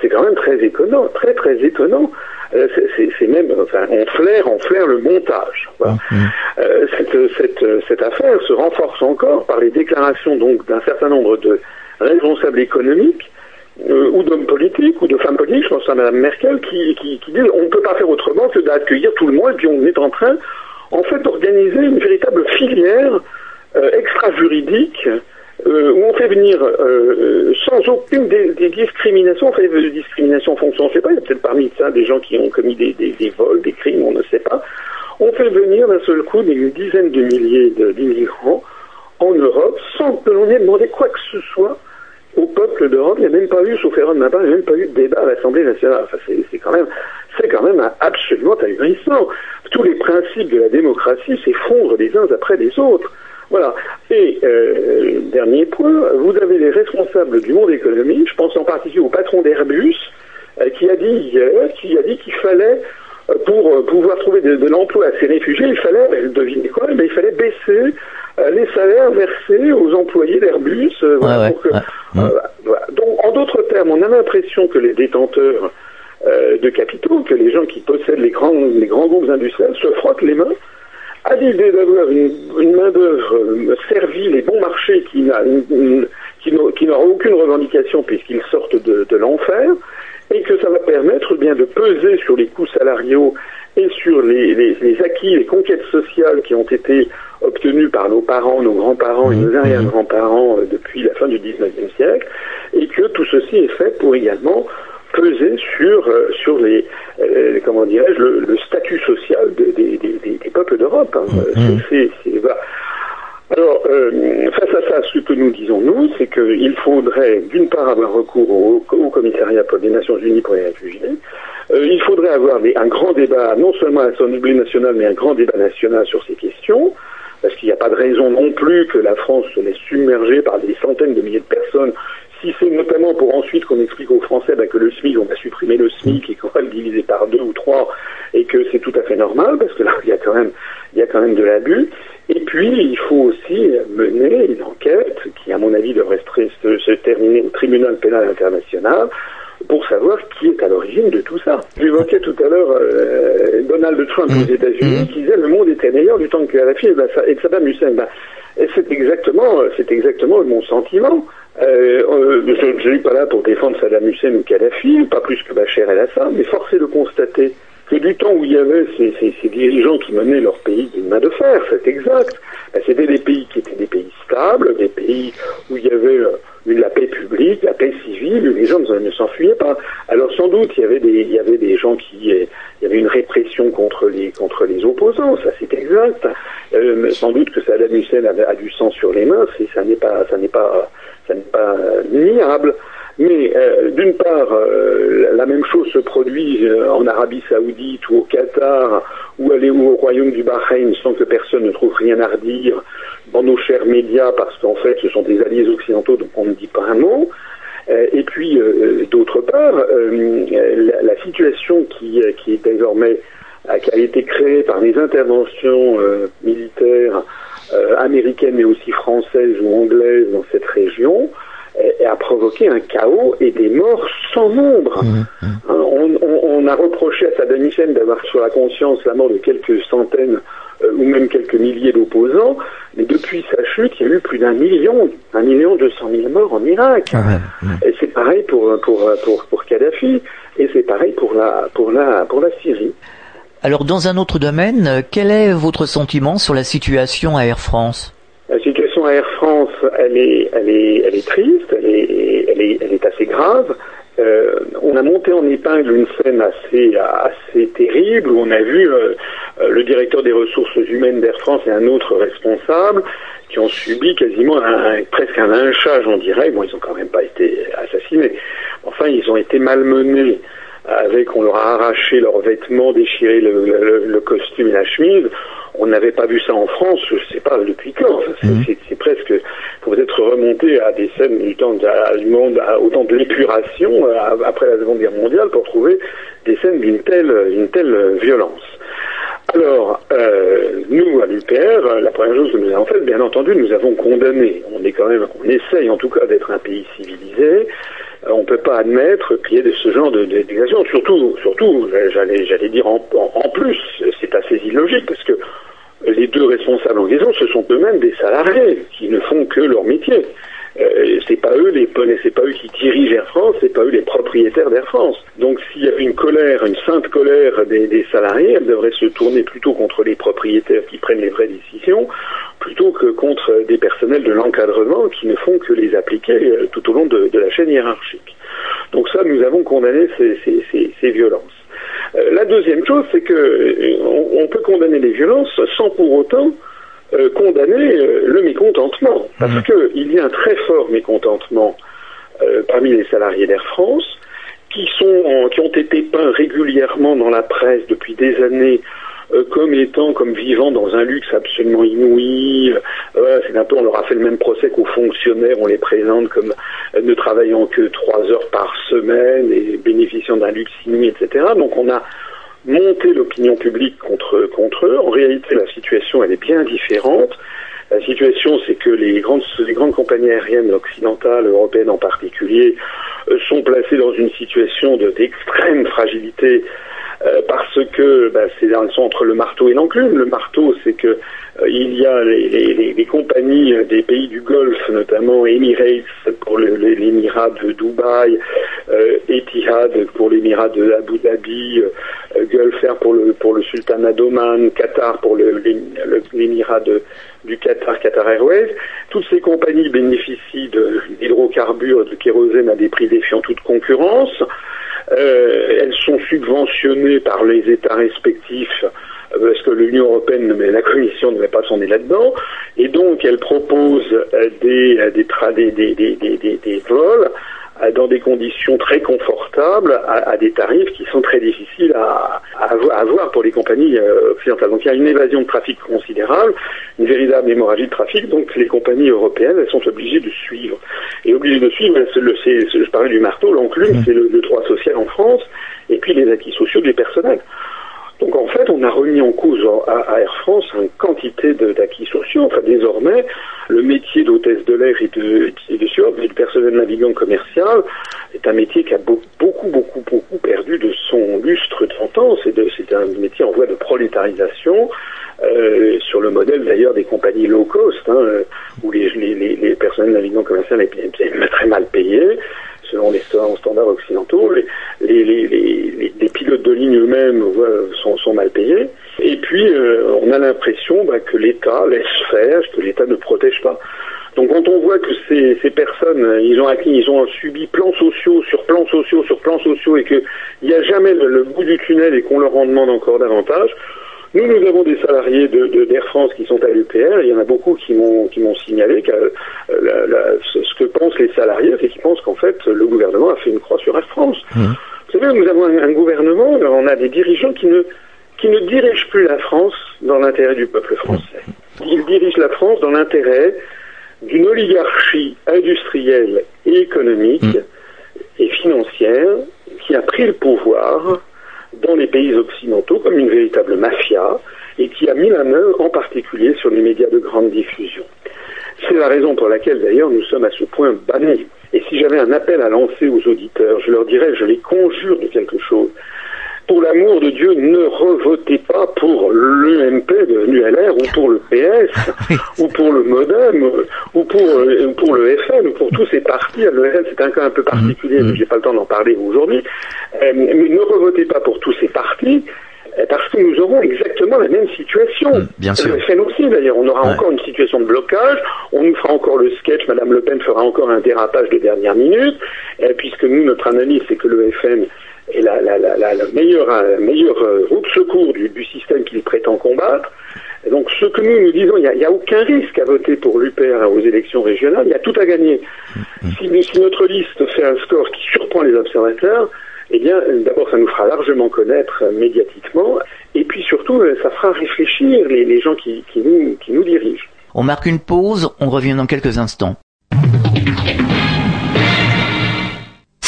C'est quand même très étonnant, très très étonnant. Euh, c'est même, enfin, on flaire, on flaire le montage. Voilà. Mmh. Euh, cette, cette, cette affaire se renforce encore par les déclarations donc d'un certain nombre de responsables économiques euh, ou d'hommes politiques ou de femmes politiques, je pense à Mme Merkel, qui, qui, qui dit on ne peut pas faire autrement que d'accueillir tout le monde, et puis on est en train, en fait, d'organiser une véritable filière euh, extra-juridique euh, où on fait venir euh, sans aucune des, des, discriminations, on fait des discriminations en fonction, on ne sait pas, il y a peut-être parmi ça des gens qui ont commis des, des, des vols, des crimes, on ne sait pas. On fait venir d'un seul coup des dizaines de milliers d'immigrants en Europe sans que l'on ait demandé quoi que ce soit au peuple d'Europe, il n'y a même pas eu, sauf erreur de ma part, il n'y a même pas eu de débat à l'Assemblée nationale. Enfin, c'est quand même, c'est quand même absolument ahurissant. Tous les principes de la démocratie s'effondrent les uns après les autres. Voilà. Et euh, dernier point, vous avez les responsables du monde économique, je pense en particulier au patron d'Airbus, euh, qui a dit hier, qui a dit qu'il fallait euh, pour pouvoir trouver de, l'emploi à ces réfugiés, il fallait, devinez quoi, mais il fallait baisser les salaires versés aux employés d'Airbus. Euh, euh, donc, en d'autres termes, on a l'impression que les détenteurs de capitaux, que les gens qui possèdent les grands, les grands groupes industriels se frottent les mains à l'idée d'avoir une, main-d'œuvre servile et bon marché qui n'a qui n'aura aucune revendication puisqu'ils sortent de, de l'enfer, et que ça va permettre bien de peser sur les coûts salariaux et sur les, les, acquis, les conquêtes sociales qui ont été obtenues par nos parents, nos grands-parents et nos mmh. arrière-grands-parents euh, depuis la fin du XIXe siècle, et que tout ceci est fait pour également peser sur euh, sur les euh, comment dirais-je le, statut social des, des, des, peuples d'Europe. Hein. Mmh. C'est, voilà. Alors, face à ça, ce que nous disons, nous, c'est qu'il faudrait, d'une part, avoir recours au, au commissariat des Nations Unies pour les réfugiés, euh, il faudrait avoir un grand débat, non seulement à l'Assemblée nationale, mais un grand débat national sur ces questions, parce qu'il n'y a pas de raison non plus que la France se laisse submerger par des centaines de milliers de personnes, si c'est notamment pour ensuite qu'on explique aux Français bah, que le SMIC, on va supprimer le SMIC et qu'on va le diviser par deux ou trois, et que c'est tout à fait normal, parce que là, il y a quand même, il y a quand même de l'abus. Et puis, il faut aussi mener une enquête qui, à mon avis, devrait se terminer au tribunal pénal international pour savoir qui est à l'origine de tout ça. J'évoquais tout à l'heure euh, Donald Trump aux États-Unis qui disait le monde était meilleur du temps que Kadhafi et, ben, et de Saddam Hussein. Ben, c'est exactement, c'est exactement mon sentiment. Euh, euh je ne suis pas là pour défendre Saddam Hussein ou Kadhafi, pas plus que Bachar el-Assad, mais force est de constater que du temps où il y avait ces, ces, ces dirigeants qui menaient leur pays d'une main de fer, c'est exact, ben, c'était des pays qui étaient des pays stables, des pays où il y avait euh, la paix publique, la paix civile, les gens ne, s'enfuyaient pas. Alors sans doute il y avait des, il y avait des gens qui, il y avait une répression contre les, contre les opposants, ça c'est exact. Euh, sans doute que Saddam Hussein a, du sang sur les mains, ça n'est pas, ça n'est pas, ça n'est pas niable. Mais euh, d'une part, euh, la même chose se produit euh, en Arabie Saoudite ou au Qatar ou aller au Royaume du Bahreïn sans que personne ne trouve rien à redire dans nos chers médias parce qu'en fait ce sont des alliés occidentaux donc on ne dit pas un mot. et puis d'autre part, la, situation qui, est désormais qui a été créée par les interventions militaires américaines mais aussi françaises ou anglaises dans cette région, a provoqué un chaos et des morts sans nombre. Mmh, mmh. Hein, on, on, on, a reproché à Saddam Hussein d'avoir sur la conscience la mort de quelques centaines euh, ou même quelques milliers d'opposants, mais depuis sa chute, il y a eu plus d'un million, un million deux cent mille morts en Irak. Ah ouais, Et c'est pareil pour, pour, pour, pour Kadhafi, et c'est pareil pour la, pour, la, pour la Syrie. Alors, dans un autre domaine, quel est votre sentiment sur la situation à Air France? Air France, elle est, elle est, elle est triste, elle est, elle est, elle est assez grave. Euh, on a monté en épingle une scène assez, assez terrible où on a vu euh, le directeur des ressources humaines d'Air France et un autre responsable qui ont subi quasiment un, presque un lynchage en direct. Bon, ils ont quand même pas été assassinés. Enfin, ils ont été malmenés avec, on leur a arraché leurs vêtements, déchiré le, le costume et la chemise on n'avait pas vu ça en France, je ne sais pas depuis quand. Mhm. C'est presque, faut peut-être remonter à des scènes du temps du monde, au temps de l'épuration euh, après la Seconde Guerre mondiale pour trouver des scènes d'une telle, une telle violence. Alors, euh, nous, à l'UPR, la première chose que nous avons faite, bien entendu, nous avons condamné. On est quand même, on essaye en tout cas d'être un pays civilisé. On ne peut pas admettre qu'il y ait ce genre d'exagération. Surtout, surtout, j'allais, dire en, en plus, c'est assez illogique parce que les deux responsables en question, ce sont eux-mêmes des salariés qui ne font que leur métier. Euh, c'est pas eux les c'est pas eux qui dirigent Air France, c'est pas eux les propriétaires d'Air France. Donc s'il y a une colère, une sainte colère des, salariés, elle devrait se tourner plutôt contre les propriétaires qui prennent les vraies décisions, plutôt que contre des personnels de l'encadrement qui ne font que les appliquer euh, tout au long de, la chaîne hiérarchique. Donc ça, nous avons condamné ces, ces, ces, ces violences. Euh, la deuxième chose, c'est que euh, on, peut condamner les violences sans pour autant euh, condamner le mécontentement, parce mmh. qu'il y a un très fort mécontentement parmi les salariés d'Air France qui sont qui ont été peints régulièrement dans la presse depuis des années euh, comme étant comme vivant dans un luxe absolument inouï. Euh, c'est un peu, on leur a fait le même procès qu'aux fonctionnaires, on les présente comme euh, ne travaillant que trois heures par semaine et bénéficiant d'un luxe inouï, etc. Donc on a monté l'opinion publique contre contre eux. En réalité, la situation elle est bien différente. La situation, c'est que les grandes, les grandes compagnies aériennes occidentales, européennes en particulier, sont placées dans une situation d'extrême fragilité euh, parce que bah, c'est sont entre le marteau et l'enclume. Le marteau, c'est que euh, il y a les, compagnies des pays du Golfe, notamment Emirates pour l'émirat de Dubaï, euh, Etihad pour l'émirat de Abu Dhabi, euh, Gulf Air pour le pour le sultanat d'Oman, Qatar pour l'émirat de du Qatar, Qatar Airways. Toutes ces compagnies bénéficient d'hydrocarbures, de kérosène à des prix défiant toute concurrence. Euh, elles sont subventionnées par les États respectifs euh, parce que l'Union européenne, mais la Commission ne met pas son nez là-dedans, et donc elle propose euh, des, des, des, des, des vols dans des conditions très confortables à, à, des tarifs qui sont très difficiles à, à, avoir pour les compagnies occidentales. Donc il y a une évasion de trafic considérable, une véritable hémorragie de trafic, donc les compagnies européennes, elles sont obligées de suivre. Et obligées de suivre, le, je parlais du marteau, l'enclume, mmh. c'est le, le droit social en France, et puis les acquis sociaux des personnels. Donc en fait, on a remis en cause à, Air France une quantité d'acquis sociaux. Enfin, désormais, le métier d'hôtesse de l'air et de, et de du personnel navigant commercial est un métier qui a beaucoup, beaucoup, beaucoup perdu de son lustre d'antan. C'est un métier en voie de prolétarisation, euh, sur le modèle d'ailleurs des compagnies low cost, hein, où les, les, les, personnels navigants commerciaux étaient très mal payés selon les standards occidentaux. Les, les, les, les pilotes de ligne eux-mêmes sont, sont, mal payés. Et puis, euh, on a l'impression bah, que l'État laisse faire, que l'État ne protège pas. Donc quand on voit que ces, ces personnes, ils ont acquis, ils ont subi plans sociaux sur plans sociaux sur plans sociaux et qu'il n'y a jamais le, bout du tunnel et qu'on leur en demande encore davantage, nous, nous avons des salariés d'Air de, d'Air France qui sont à l'UPR. Il y en a beaucoup qui m'ont qui m'ont signalé que euh, ce que pensent les salariés, c'est qu'ils pensent qu'en fait le gouvernement a fait une croix sur Air France. Mmh. Vous savez, nous avons un, gouvernement, on a des dirigeants qui ne qui ne dirigent plus la France dans l'intérêt du peuple français. Ils dirigent la France dans l'intérêt d'une oligarchie industrielle et économique mmh. et financière qui a pris le pouvoir dans les pays occidentaux comme une véritable mafia et qui a mis la main en particulier sur les médias de grande diffusion. C'est la raison pour laquelle d'ailleurs nous sommes à ce point bannis. Et si j'avais un appel à lancer aux auditeurs, je leur dirais, je les conjure de quelque chose. Pour l'amour de Dieu, ne revotez pas pour l'UMP de l'ULR ou pour le PS ou pour le MoDem ou pour, euh, pour le FN ou pour tous ces partis. Le FN, c'est un cas un peu particulier, mais mm-hmm. j'ai pas le temps d'en parler aujourd'hui. Euh, mais ne revotez pas pour tous ces partis euh, parce que nous aurons exactement la même situation. Mm, bien sûr. Le FN aussi, d'ailleurs. On aura encore une situation de blocage. On nous fera encore le sketch. Madame Le Pen fera encore un dérapage de dernière minute, puisque nous, notre analyse, c'est que le FN est la, la, la, la meilleure, meilleure euh, route secours du, du système qu'il prétend combattre. Et donc ce que nous nous disons, il n'y a, a, aucun risque à voter pour l'UPR aux élections régionales, il y a tout à gagner. Si, si, notre liste fait un score qui surprend les observateurs, eh bien d'abord ça nous fera largement connaître médiatiquement, et puis surtout euh, ça fera réfléchir les, les gens qui, qui, nous, qui nous dirigent. On marque une pause, on revient dans quelques instants.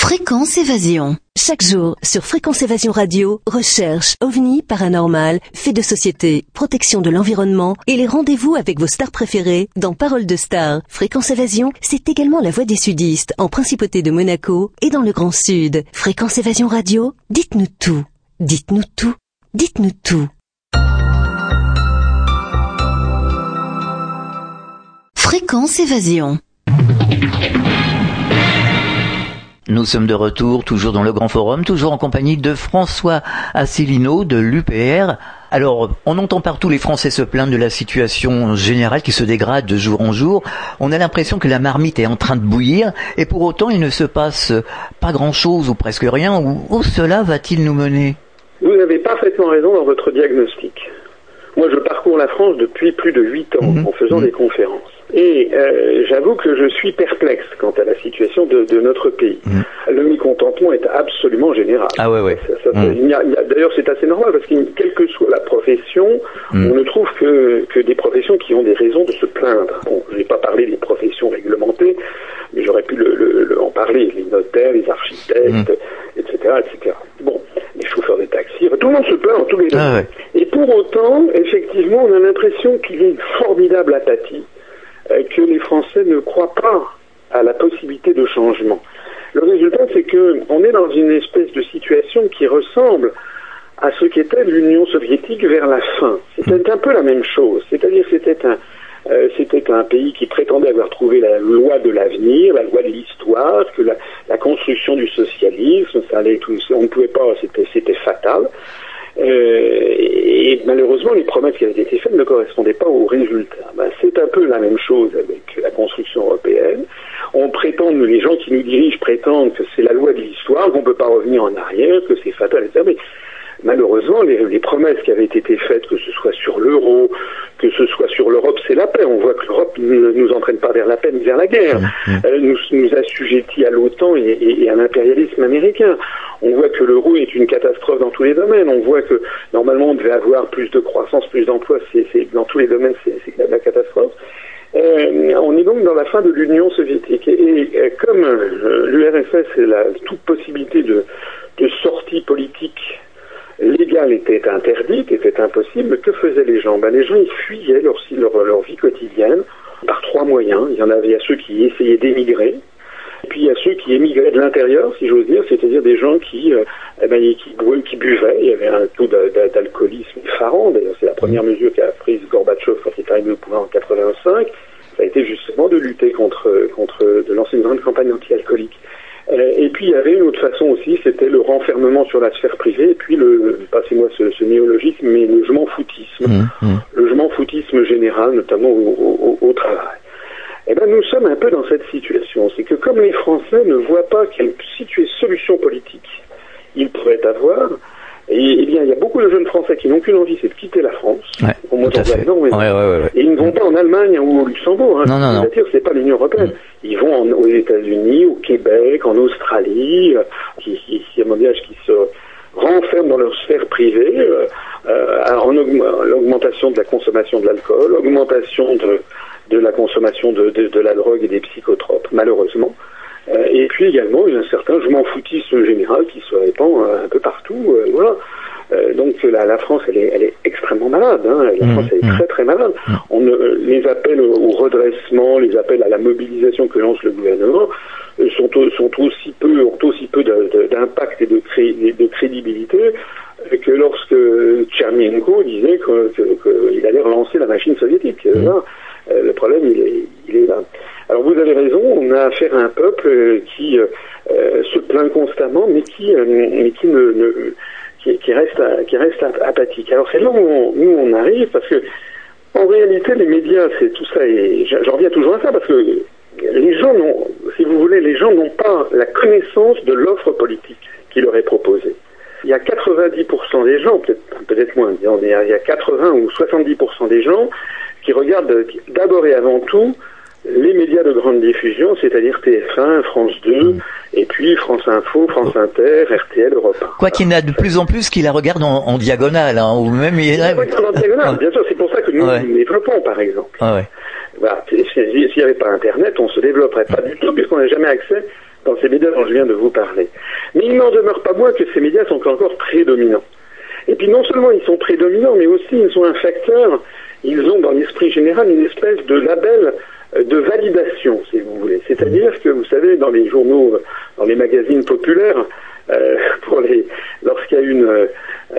Fréquence Évasion. Chaque jour, sur Fréquence Évasion Radio, recherche, ovni, paranormal, fait de société, protection de l'environnement et les rendez-vous avec vos stars préférées dans Parole de Stars. Fréquence Évasion, c'est également la voix des sudistes en Principauté de Monaco et dans le Grand Sud. Fréquence Évasion Radio, dites-nous tout. Dites-nous tout. Dites-nous tout. Fréquence Évasion. Nous sommes de retour, toujours dans le Grand Forum, toujours en compagnie de François Asselineau de l'UPR. Alors, on entend partout les Français se plaindre de la situation générale qui se dégrade de jour en jour. On a l'impression que la marmite est en train de bouillir, et pour autant il ne se passe pas grand-chose ou presque rien. Où, cela va-t-il nous mener? Vous avez parfaitement raison dans votre diagnostic. Moi, je parcours la France depuis plus de huit ans mhm. en faisant mhm. des conférences. Et euh, j'avoue que je suis perplexe quant à la situation de, de notre pays. Mm. Le mécontentement est absolument général. Ah ouais, ouais. D'ailleurs, c'est assez normal parce que quelle que soit la profession, on ne trouve que, que des professions qui ont des raisons de se plaindre. Bon, je n'ai pas parlé des professions réglementées, mais j'aurais pu le, le, en parler. Les notaires, les architectes, etc., etc. Bon, chauffeurs de taxi, tout le monde se plaint en tous les ah, Et pour autant, effectivement, on a l'impression qu'il y a une formidable apathie euh, que les Français ne croient pas à la possibilité de changement. Le résultat, c'est que on est dans une espèce de situation qui ressemble à ce qu'était l'Union soviétique vers la fin. C'était un peu la même chose. C'est-à-dire c'était un, euh, c'était un pays qui prétendait avoir trouvé la loi de l'avenir, la loi de l'histoire, que la, construction du socialisme, on ne pouvait pas, c'était, fatal. Euh, et malheureusement, les promesses qui avaient été faites ne correspondaient pas aux résultats. Ben, c'est un peu la même chose avec la construction européenne. On prétend, les gens qui nous dirigent prétendent que c'est la loi de l'histoire, qu'on ne peut pas revenir en arrière, que c'est fatal, etc. malheureusement, les, les, promesses qui avaient été faites, que ce soit sur l'euro, que ce soit sur l'Europe, c'est la paix. On voit que l'Europe ne nous entraîne pas vers la paix, mais vers la guerre. Mmh, mmh. Elle nous, nous assujettit à l'OTAN et, et, à l'impérialisme américain. On voit que l'euro est une catastrophe dans tous les domaines. On voit que normalement on devait avoir plus de croissance, plus d'emplois. C'est, dans tous les domaines, c'est, la catastrophe. Euh, on est donc dans la fin de l'Union soviétique. Et, et comme euh, l'URSS est la toute possibilité de, était interdite, était impossible, que faisaient les gens? Ben, Les gens, ils fuyaient leur, leur, leur vie quotidienne par trois moyens. Il y en avait à ceux qui essayaient d'émigrer, puis il y a ceux qui émigraient de l'intérieur, si j'ose dire, c'est-à-dire des gens qui, euh, eh ben, qui, buvaient, qui buvaient. Il y avait un taux d'alcoolisme effarant. D'ailleurs, c'est la première mesure qu'a prise Gorbatchev quand il est arrivé au pouvoir en 85. Ça a été justement de lutter contre, contre de lancer une grande campagne anti-alcoolique. Euh, et puis il y avait une autre façon aussi, c'était le renfermement sur la sphère privée, et puis le, passez-moi ce, ce, néologisme, mais le je m'en foutisme, mmh, mmh. le je m'en foutisme général, notamment au, au, au travail. Eh bien, nous sommes un peu dans cette situation. C'est que comme les Français ne voient pas quelle solution politique ils pourraient avoir, et, eh bien, il y a beaucoup de jeunes Français qui n'ont qu'une envie, c'est de quitter la France. Ouais, au tout à fait. Non, mais, ouais, ouais, et ils ne vont pas en Allemagne ou au Luxembourg. Hein. Non, non, non. C'est-à-dire, c'est pas l'Union européenne. Mm. Ils vont en, aux États-Unis, au Québec, en Australie, euh, qui, qui, qui, qui se renferment dans leur sphère privée, euh, euh, en l'augmentation de la consommation de l'alcool, augmentation de de la consommation de, de, de, la drogue et des psychotropes, malheureusement. Euh, et puis également, il y a un certain je m'en foutisme général qui se répand euh, un peu partout. Euh, voilà. Euh, donc la, la, France, elle est, elle est extrêmement malade. Hein. La mmh, France, elle est mmh. très très malade. Mmh. On, les appels au redressement, les appels à la mobilisation que lance le gouvernement sont, sont aussi peu, ont aussi peu d'impact et de, cré, de crédibilité que lorsque Tchernienko disait qu'il que, allait relancer la machine soviétique. Là, le problème, il est. Alors vous avez raison, on a affaire à un peuple euh, qui euh, se plaint constamment, mais qui, mais qui ne, ne qui, qui, reste, qui reste apathique. Alors c'est là où nous on arrive, parce que en réalité, les médias, c'est tout ça, et j'en reviens toujours à ça, parce que les gens n'ont, si vous voulez, les gens n'ont pas la connaissance de l'offre politique qui leur est proposée. Il y a 90% des gens, peut-être peut-être moins, il y a 80 ou 70% des gens qui regardent d'abord et avant tout les médias de grande diffusion, c'est-à-dire TF1, France 2, mm. et puis France Info, France Inter, RTL, Europe 1. Quoi qu'il y en a de plus en plus qui la regardent en, en diagonale, hein, ou même... Il en, en diagonale, bien sûr, c'est pour ça que nous, ouais. nous développons, par exemple. Ah ouais. Voilà. S'il n'y avait pas Internet, on se développerait pas du tout, puisqu'on n'a jamais accès dans ces médias dont je viens de vous parler. Mais il n'en demeure pas moins que ces médias sont encore prédominants. Et puis non seulement ils sont prédominants, mais aussi ils sont un facteur ils ont dans l'esprit général une espèce de label de validation, si vous voulez. C'est-à-dire que, vous savez, dans les journaux, dans les magazines populaires, euh, pour les, lorsqu'il y a une, euh,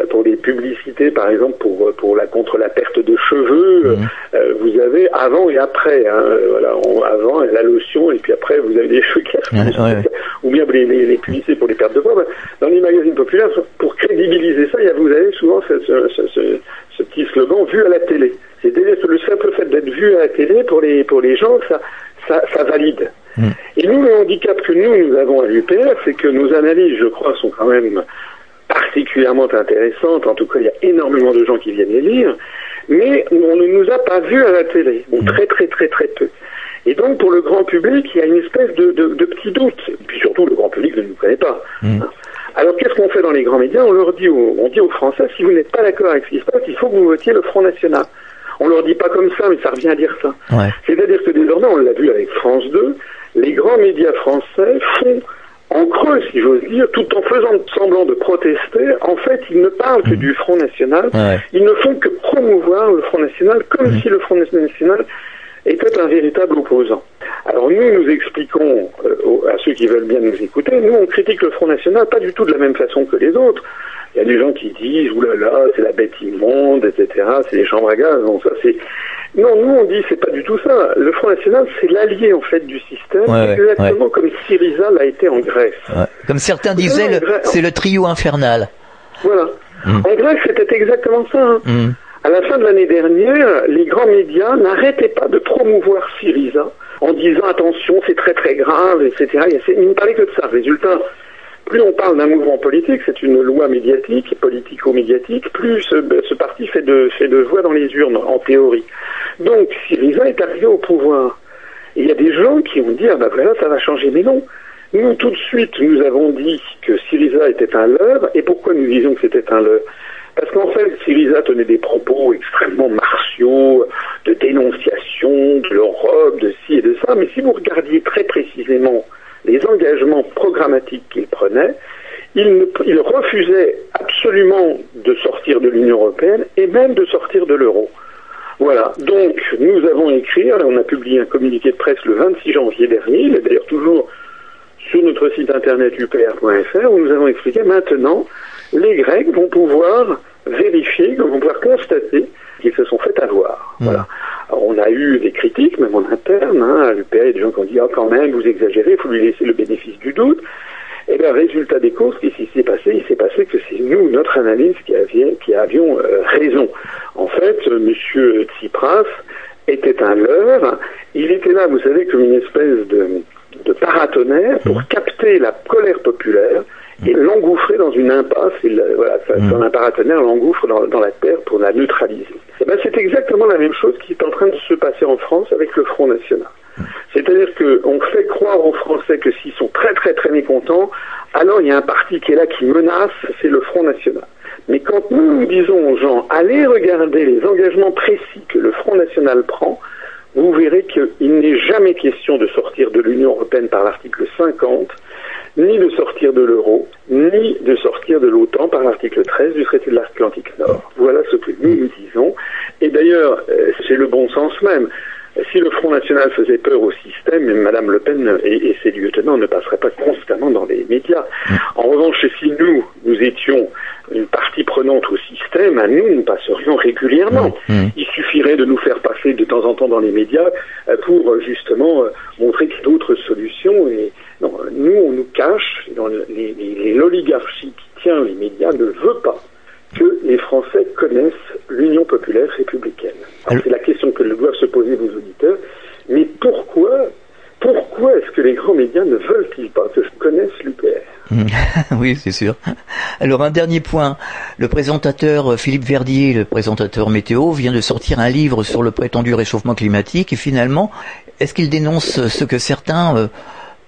pour les publicités, par exemple, pour pour la contre la perte de cheveux, mmh. euh, vous avez avant et après. Hein, voilà, on, avant la lotion et puis après vous avez des cheveux qui ouais, ouais. ou bien les, les, les, publicités pour les pertes de poids. Ben, dans les magazines populaires, pour crédibiliser ça, vous avez souvent ce, ce, ce, ce petit slogan vu à la télé. C'est-à-dire que le simple fait d'être vu à la télé pour les pour les gens, ça ça, ça valide. Et nous, le handicap que nous, nous avons à l'UPR, c'est que nos analyses, je crois, sont quand même particulièrement intéressantes. En tout cas, il y a énormément de gens qui viennent les lire. Mais on ne nous a pas vus à la télé. Ou très, très, très, très peu. Et donc, pour le grand public, il y a une espèce de, de, de petit doute. Et puis surtout, le grand public ne nous connaît pas. Mm. Alors, qu'est-ce qu'on fait dans les grands médias? On leur dit aux, on dit aux Français, si vous n'êtes pas d'accord avec ce qui se passe, il faut que vous votiez le Front National. On leur dit pas comme ça, mais ça revient à dire ça. Ouais. C'est-à-dire que désormais, on l'a vu avec France 2, les grands médias français font en creux, si j'ose dire, tout en faisant semblant de protester, en fait, ils ne parlent que mmh. du Front National. Ouais. Ils ne font que promouvoir le Front National comme mmh. si le Front National était un véritable opposant. Alors nous, nous expliquons euh, à ceux qui veulent bien nous écouter, nous, on critique le Front National pas du tout de la même façon que les autres. Il y a des gens qui disent, oulala, c'est la bête immonde, etc., c'est les chambres à gaz, non, ça c'est... Non, nous on dit c'est pas du tout ça. Le Front National, c'est l'allié en fait du système, ouais, exactement ouais. comme Syriza l'a été en Grèce. Ouais. Comme certains disaient, c'est le trio infernal. Voilà. Mm. En Grèce, c'était exactement ça. Hein. Mm. À la fin de l'année dernière, les grands médias n'arrêtaient pas de promouvoir Syriza en disant attention, c'est très très grave, etc. Ils ne parlaient que de ça. Résultat, plus on parle d'un mouvement politique, c'est une loi médiatique, politico-médiatique, plus ce, parti fait de, fait de voix dans les urnes, en théorie. Donc, Syriza est arrivé au pouvoir. Il y a des gens qui ont dit, ah ben voilà, ça va changer. Mais non. Nous, tout de suite, nous avons dit que Syriza était un leurre. Et pourquoi nous disions que c'était un leurre? Parce qu'en fait, Syriza tenait des propos extrêmement martiaux, de dénonciation de l'Europe, de ci et de ça, mais si vous regardiez très précisément les engagements programmatiques qu'il prenait, il, il refusait absolument de sortir de l'Union européenne et même de sortir de l'euro. Voilà, donc nous avons écrit, on a publié un communiqué de presse le 26 janvier dernier, il est d'ailleurs toujours sur notre site internet upr.fr, où nous avons expliqué maintenant, les Grecs vont pouvoir vérifier, vont pouvoir constater qu'ils se sont fait avoir. Mmh. Voilà. Alors, on a eu des critiques, même en interne, hein, à l'UPR, il y a des gens qui ont dit, ah, quand même, vous exagérez, il faut lui laisser le bénéfice du doute. Et bien, résultat des courses, qu'est-ce qui s'est passé? Il s'est passé que c'est nous, notre analyse, qui, avions, qui avions euh, raison. En fait, euh, Monsieur Tsipras était un leurre. Il était là, vous savez, comme une espèce de, de paratonnerre pour capter la colère populaire et l'engouffrer dans une impasse. Il, euh, voilà, ça, Mhm. dans un paratonnerre l'engouffre dans, dans la terre pour la neutraliser. Et ben, c'est exactement la même chose qui est en train de se passer en France avec le Front National. C'est-à-dire qu'on fait croire aux Français que s'ils sont très très très mécontents, alors il y a un parti qui est là qui menace, c'est le Front National. Mais quand nous, nous disons aux gens, allez regarder les engagements précis que le Front National prend, vous verrez qu'il n'est jamais question de sortir de l'Union européenne par l'article 50, ni de sortir de l'euro, ni de sortir de l'OTAN par l'article 13 du traité de l'Atlantique Nord. Voilà ce que nous nous disons. Et d'ailleurs, euh, c'est le bon sens même. Si le Front National faisait peur au système, Madame Le Pen et, et ses lieutenants ne passeraient pas constamment dans les médias. En revanche, si nous, nous étions une partie prenante au système, à nous, nous passerions régulièrement. Il suffirait de nous faire passer de temps en temps dans les médias euh, pour euh, justement montrer qu'il y a d'autres solutions. Et nous, on nous cache, l'oligarchie qui tient les médias ne veut pas que les Français connaissent l'Union populaire républicaine. C'est la question que doivent se poser vos auditeurs. Mais pourquoi, pourquoi est-ce que les grands médias ne veulent-ils pas que je connaisse l'UPR oui, c'est sûr. Alors un dernier point. Le présentateur euh, Philippe Verdier, le présentateur météo, vient de sortir un livre sur le prétendu réchauffement climatique et finalement, est-ce qu'il dénonce euh, ce que certains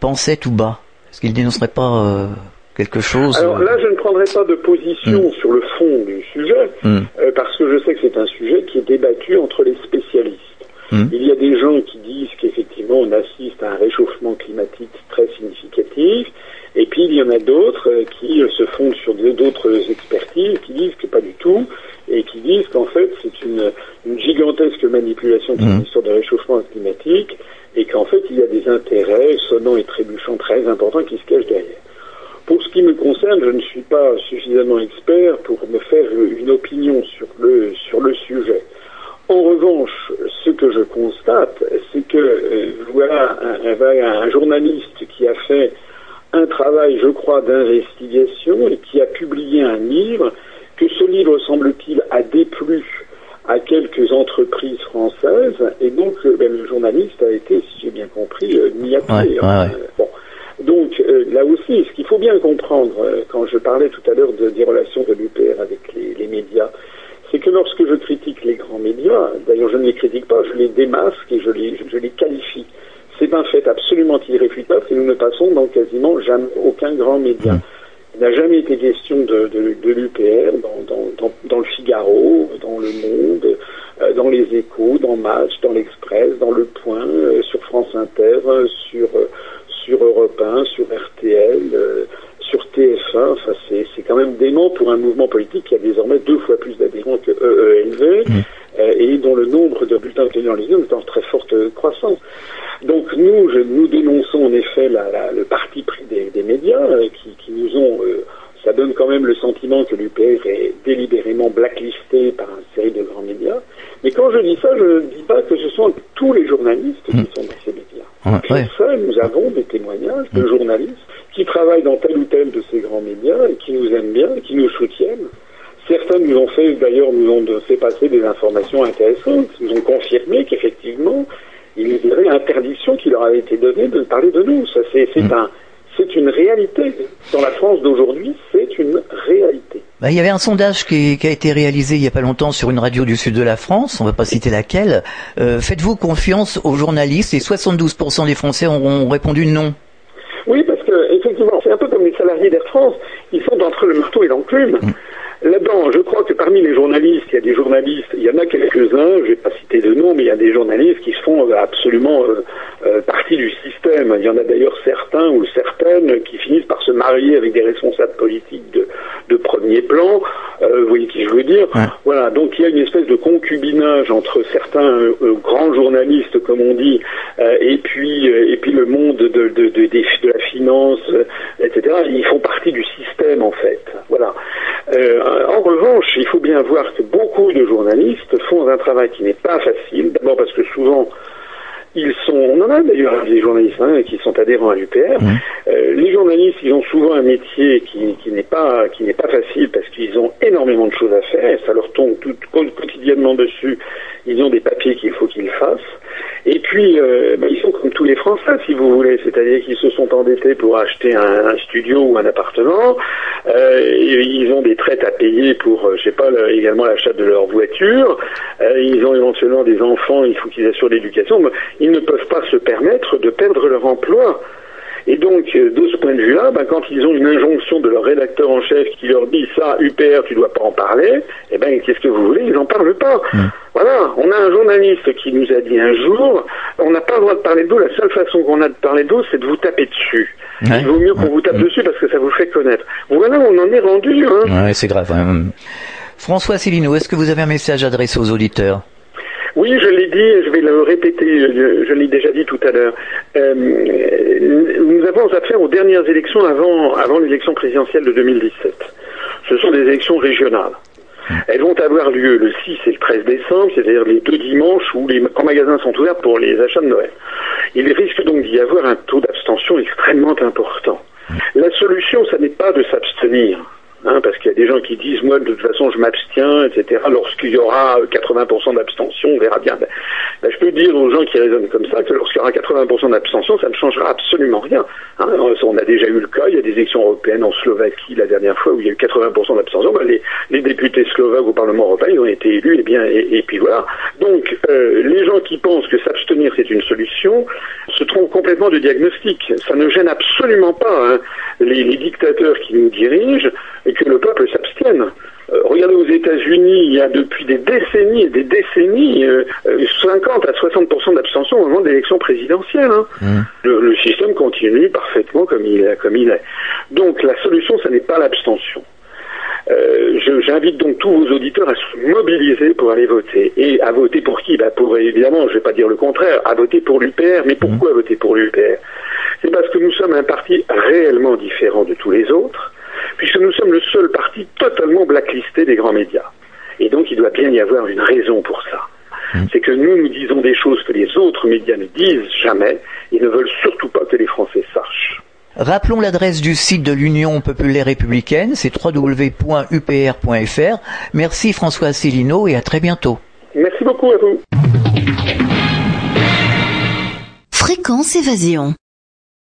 pensaient tout bas Est-ce qu'il dénoncerait pas euh, quelque chose Alors euh, là, je ne prendrai pas de position sur le fond du sujet, Hmm. euh, parce que je sais que c'est un sujet qui est débattu entre les spécialistes. Hmm. Il y a des gens qui disent qu'effectivement on assiste à un réchauffement climatique très significatif, et puis il y en a d'autres euh, qui se fondent sur d'autres expertises, qui disent que pas du tout, et qui disent qu'en fait c'est une, une gigantesque manipulation de Mhm. cette histoire de réchauffement climatique, et qu'en fait il y a des intérêts sonnants et trébuchants très importants qui se cachent derrière. Pour ce qui me concerne, je ne suis pas suffisamment expert pour me faire une opinion sur le, sur le sujet. En revanche, ce que je constate, c'est que euh, voilà un, un- journaliste qui a fait un travail, je crois, d'investigation et qui a publié un livre, que ce livre, semble-t-il, a déplu à quelques entreprises françaises, et donc euh, ben, le journaliste a été, si j'ai bien compris, euh, mis à pied. Ouais, ouais, Enfin, ouais. euh, bon. Donc euh, là aussi, ce qu'il faut bien comprendre, euh, quand je parlais tout à l'heure de- des relations de l'UPR avec les, les médias, c'est que lorsque je critique les grands médias, d'ailleurs je ne les critique pas, je les démasque et je les, je les qualifie. C'est un fait absolument irréfutable que nous ne passons dans quasiment jamais aucun grand média. Il n'a jamais été question de, de, de l'UPR dans, dans, dans, dans le Figaro, dans le Monde, euh, dans les Échos, dans Match, dans l'Express, dans Le Point, euh, sur France Inter, euh, sur, sur Europe 1, sur RTL, euh, sur TF1. Enfin, c'est c'est quand même dément pour un mouvement politique qui a désormais deux fois plus d'adhérents que EELV et dont le nombre de bulletins obtenus dans les urnes est en très forte croissance. Donc nous, je- nous dénonçons en effet la- la- le parti pris des, des médias euh, qui, qui nous ont... euh, ça donne quand même le sentiment que l'UPR est délibérément blacklisté par une série de grands médias. Mais quand je dis ça, je ne dis pas que ce sont tous les journalistes qui sont dans ces médias. Ouais, ouais. nous avons des témoignages de journalistes qui travaillent dans tel ou tel de ces grands médias et qui nous aiment bien, et qui nous soutiennent. Certains nous ont fait, d'ailleurs, nous ont fait passer des informations intéressantes, nous ont confirmé qu'effectivement, il y avait interdiction qui leur avait été donnée de parler de nous. C'est, c'est un, une réalité. Dans la France d'aujourd'hui, c'est une réalité. Bah, il y avait un sondage qui, qui a été réalisé il y a pas longtemps sur une radio du sud de la France, on va pas citer laquelle. Euh, Faites-vous confiance aux journalistes et 72% des Français ont, ont répondu non. Oui, parce que effectivement, c'est un peu comme les salariés d'Air France. Ils sont entre le marteau et l'enclume. Là-dedans, je crois que parmi les journalistes, il y a des journalistes, il y en a quelques-uns, je vais pas citer de nom, mais il y a des journalistes qui se font absolument partie du système. Il y en a d'ailleurs certains ou certaines qui finissent par se marier avec des responsables politiques de, de premier plan. vous voyez qui je veux dire Voilà, donc il y a une espèce de concubinage entre certains grands journalistes, comme on dit, et puis et puis le monde de, de, de, de la finance, etc. Ils font partie du système en fait. Voilà. Euh, en revanche, il faut bien voir que beaucoup de journalistes font un travail qui n'est pas facile. D'abord parce que souvent ils sont, on en a d'ailleurs des journalistes hein, qui sont adhérents à l'UPR. Mmh. Euh, les journalistes, ils ont souvent un métier qui, qui n'est pas qui n'est pas facile parce qu'ils ont énormément de choses à faire. Et ça leur tombe tout, quotidiennement dessus. Ils ont des papiers qu'il faut qu'ils fassent. Et puis, euh, ben, ils sont comme tous les Français, si vous voulez, c'est-à-dire qu'ils se sont endettés pour acheter un, un studio ou un appartement. Euh, ils ont des traites à payer pour, euh, je sais pas, également l'achat de leur voiture. Euh, ils ont éventuellement des enfants, il faut qu'ils assurent l'éducation. Ils ne peuvent pas se permettre de perdre leur emploi. Et donc, euh, de ce point de vue-là, ben, quand ils ont une injonction de leur rédacteur en chef qui leur dit ça, UPR, tu dois pas en parler, eh ben, qu'est-ce que vous voulez? Ils n'en parlent pas. Mm. Voilà, on a un journaliste qui nous a dit un jour, on n'a pas le droit de parler d'eau, la seule façon qu'on a de parler d'eau, c'est de vous taper dessus. Il vaut mieux qu'on vous tape dessus parce que ça vous fait connaître. Voilà, on en est rendu. Hein. Ouais, c'est grave. Hein. François Célineau, est-ce que vous avez un message adressé aux auditeurs? Oui, je l'ai dit et je vais le répéter, je, l'ai déjà dit tout à l'heure. Euh, nous avons affaire aux dernières élections avant, avant l'élection présidentielle de 2017. Ce sont des élections régionales. Elles vont avoir lieu le 6 et le 13 décembre, c'est-à-dire les deux dimanches où les magasins sont ouverts pour les achats de Noël. Il risque donc d'y avoir un taux d'abstention extrêmement important. La solution, ce n'est pas de s'abstenir. Hein, parce qu'il y a des gens qui disent moi de toute façon je m'abstiens, etc. Lorsqu'il y aura 80% d'abstention, on verra bien. Ben, ben, je peux dire aux gens qui raisonnent comme ça que lorsqu'il y aura 80% d'abstention, ça ne changera absolument rien. Hein. on a déjà eu le cas, il y a des élections européennes en Slovaquie la dernière fois où il y a eu 80% d'abstention. Ben, les, députés slovaques au Parlement européen ils ont été élus, et bien et, puis voilà. Donc euh, les gens qui pensent que s'abstenir c'est une solution se trompent complètement de diagnostic. Ça ne gêne absolument pas hein, les dictateurs qui nous dirigent et que le peuple s'abstienne. Euh, regardez aux États-Unis, il y a depuis des décennies et des décennies 50 euh, à 60 d'abstention au moment de l'élection présidentielle. Hein. Mmh. Le, système continue parfaitement comme il, est, comme il est. Donc la solution, ce n'est pas l'abstention. Euh, j'invite donc tous vos auditeurs à se mobiliser pour aller voter. Et à voter pour qui? Bah Pour évidemment, je ne vais pas dire le contraire, à voter pour l'UPR. Mais pourquoi mmh. voter pour l'UPR C'est parce que nous sommes un parti réellement différent de tous les autres puisque nous sommes le seul parti totalement blacklisté des grands médias. Et donc il doit bien y avoir une raison pour ça. Hmm. C'est que nous, nous disons des choses que les autres médias ne disent jamais et ne veulent surtout pas que les Français sachent. Rappelons l'adresse du site de l'Union populaire républicaine, c'est www.upr.fr. Merci François Asselineau et à très bientôt. Merci beaucoup à vous. Fréquence Évasion.